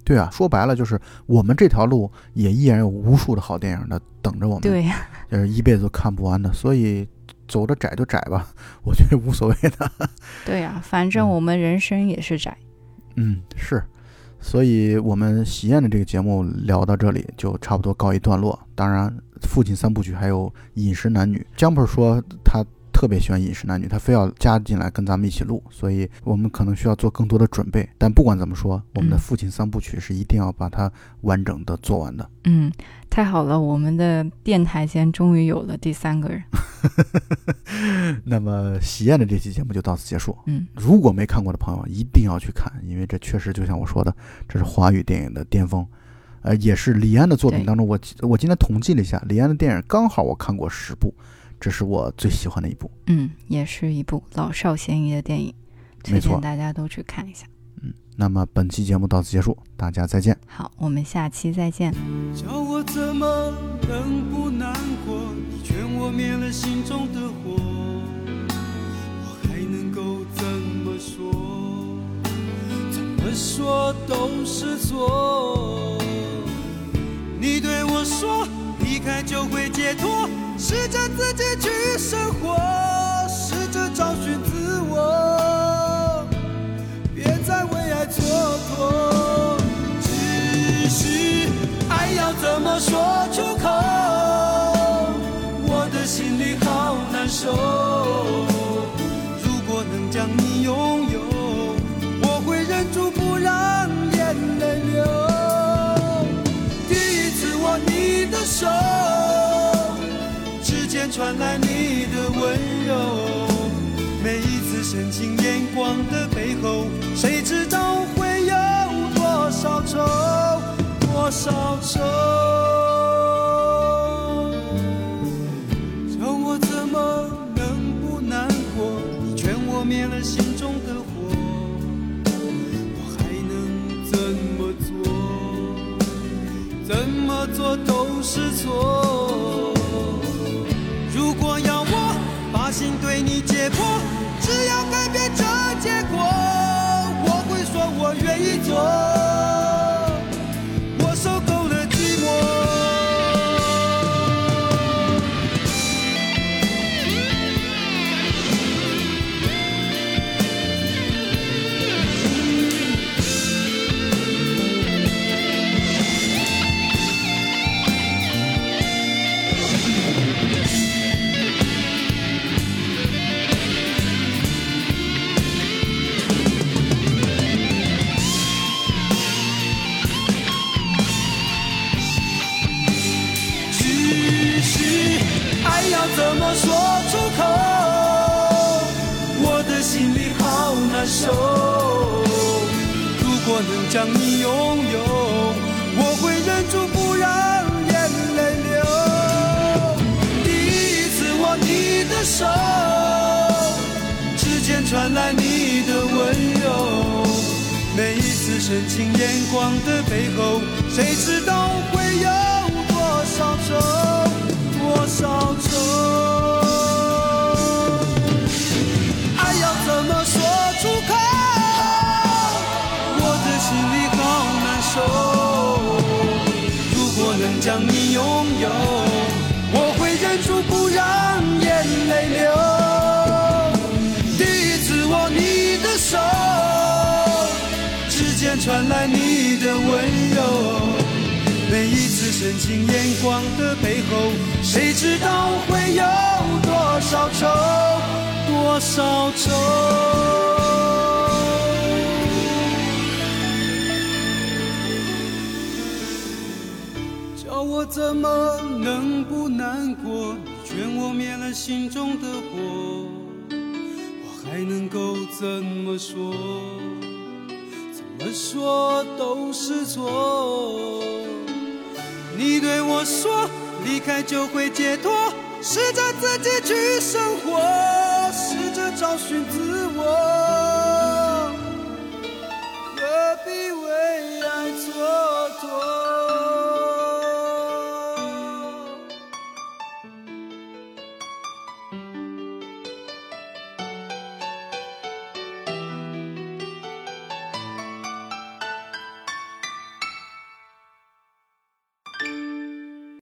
对啊，说白了就是我们这条路也依然有无数的好电影的等着我们。对呀，就是一辈子都看不完的，所以走的窄就窄吧，(laughs) 我觉得无所谓的。(laughs) 对呀，反正我们人生也是窄。嗯，是。所以我们喜宴的这个节目聊到这里就差不多告一段落。当然。父亲三部曲还有饮食男女，Jumper 说他特别喜欢饮食男女，他非要加进来跟咱们一起录，所以我们可能需要做更多的准备。但不管怎么说，我们的父亲三部曲是一定要把它完整的做完的。嗯，太好了，我们的电台间终于有了第三个人。(laughs) 那么喜宴的这期节目就到此结束。嗯，如果没看过的朋友一定要去看，因为这确实就像我说的，这是华语电影的巅峰。呃，也是李安的作品当中，我我今天统计了一下，李安的电影刚好我看过十部，这是我最喜欢的一部。嗯，也是一部老少咸宜的电影，推没错荐大家都去看一下。嗯，那么本期节目到此结束，大家再见。好，我们下期再见。叫我怎么能不难过？你劝我灭了心中的火，我还能够怎么说？怎么说都是错。你对我说离开就会解脱，试着自己去生活，试着找寻自我，别再为爱蹉跎。只是爱要怎么说出口？我的心里好难受。传来你的温柔。每一次深情眼光的背后，谁知道会有多少愁，多少愁。叫我怎么能不难过？你劝我灭了心中的火，我还能怎么做？怎么做都是错。只要改变这结果，我会说我愿意做。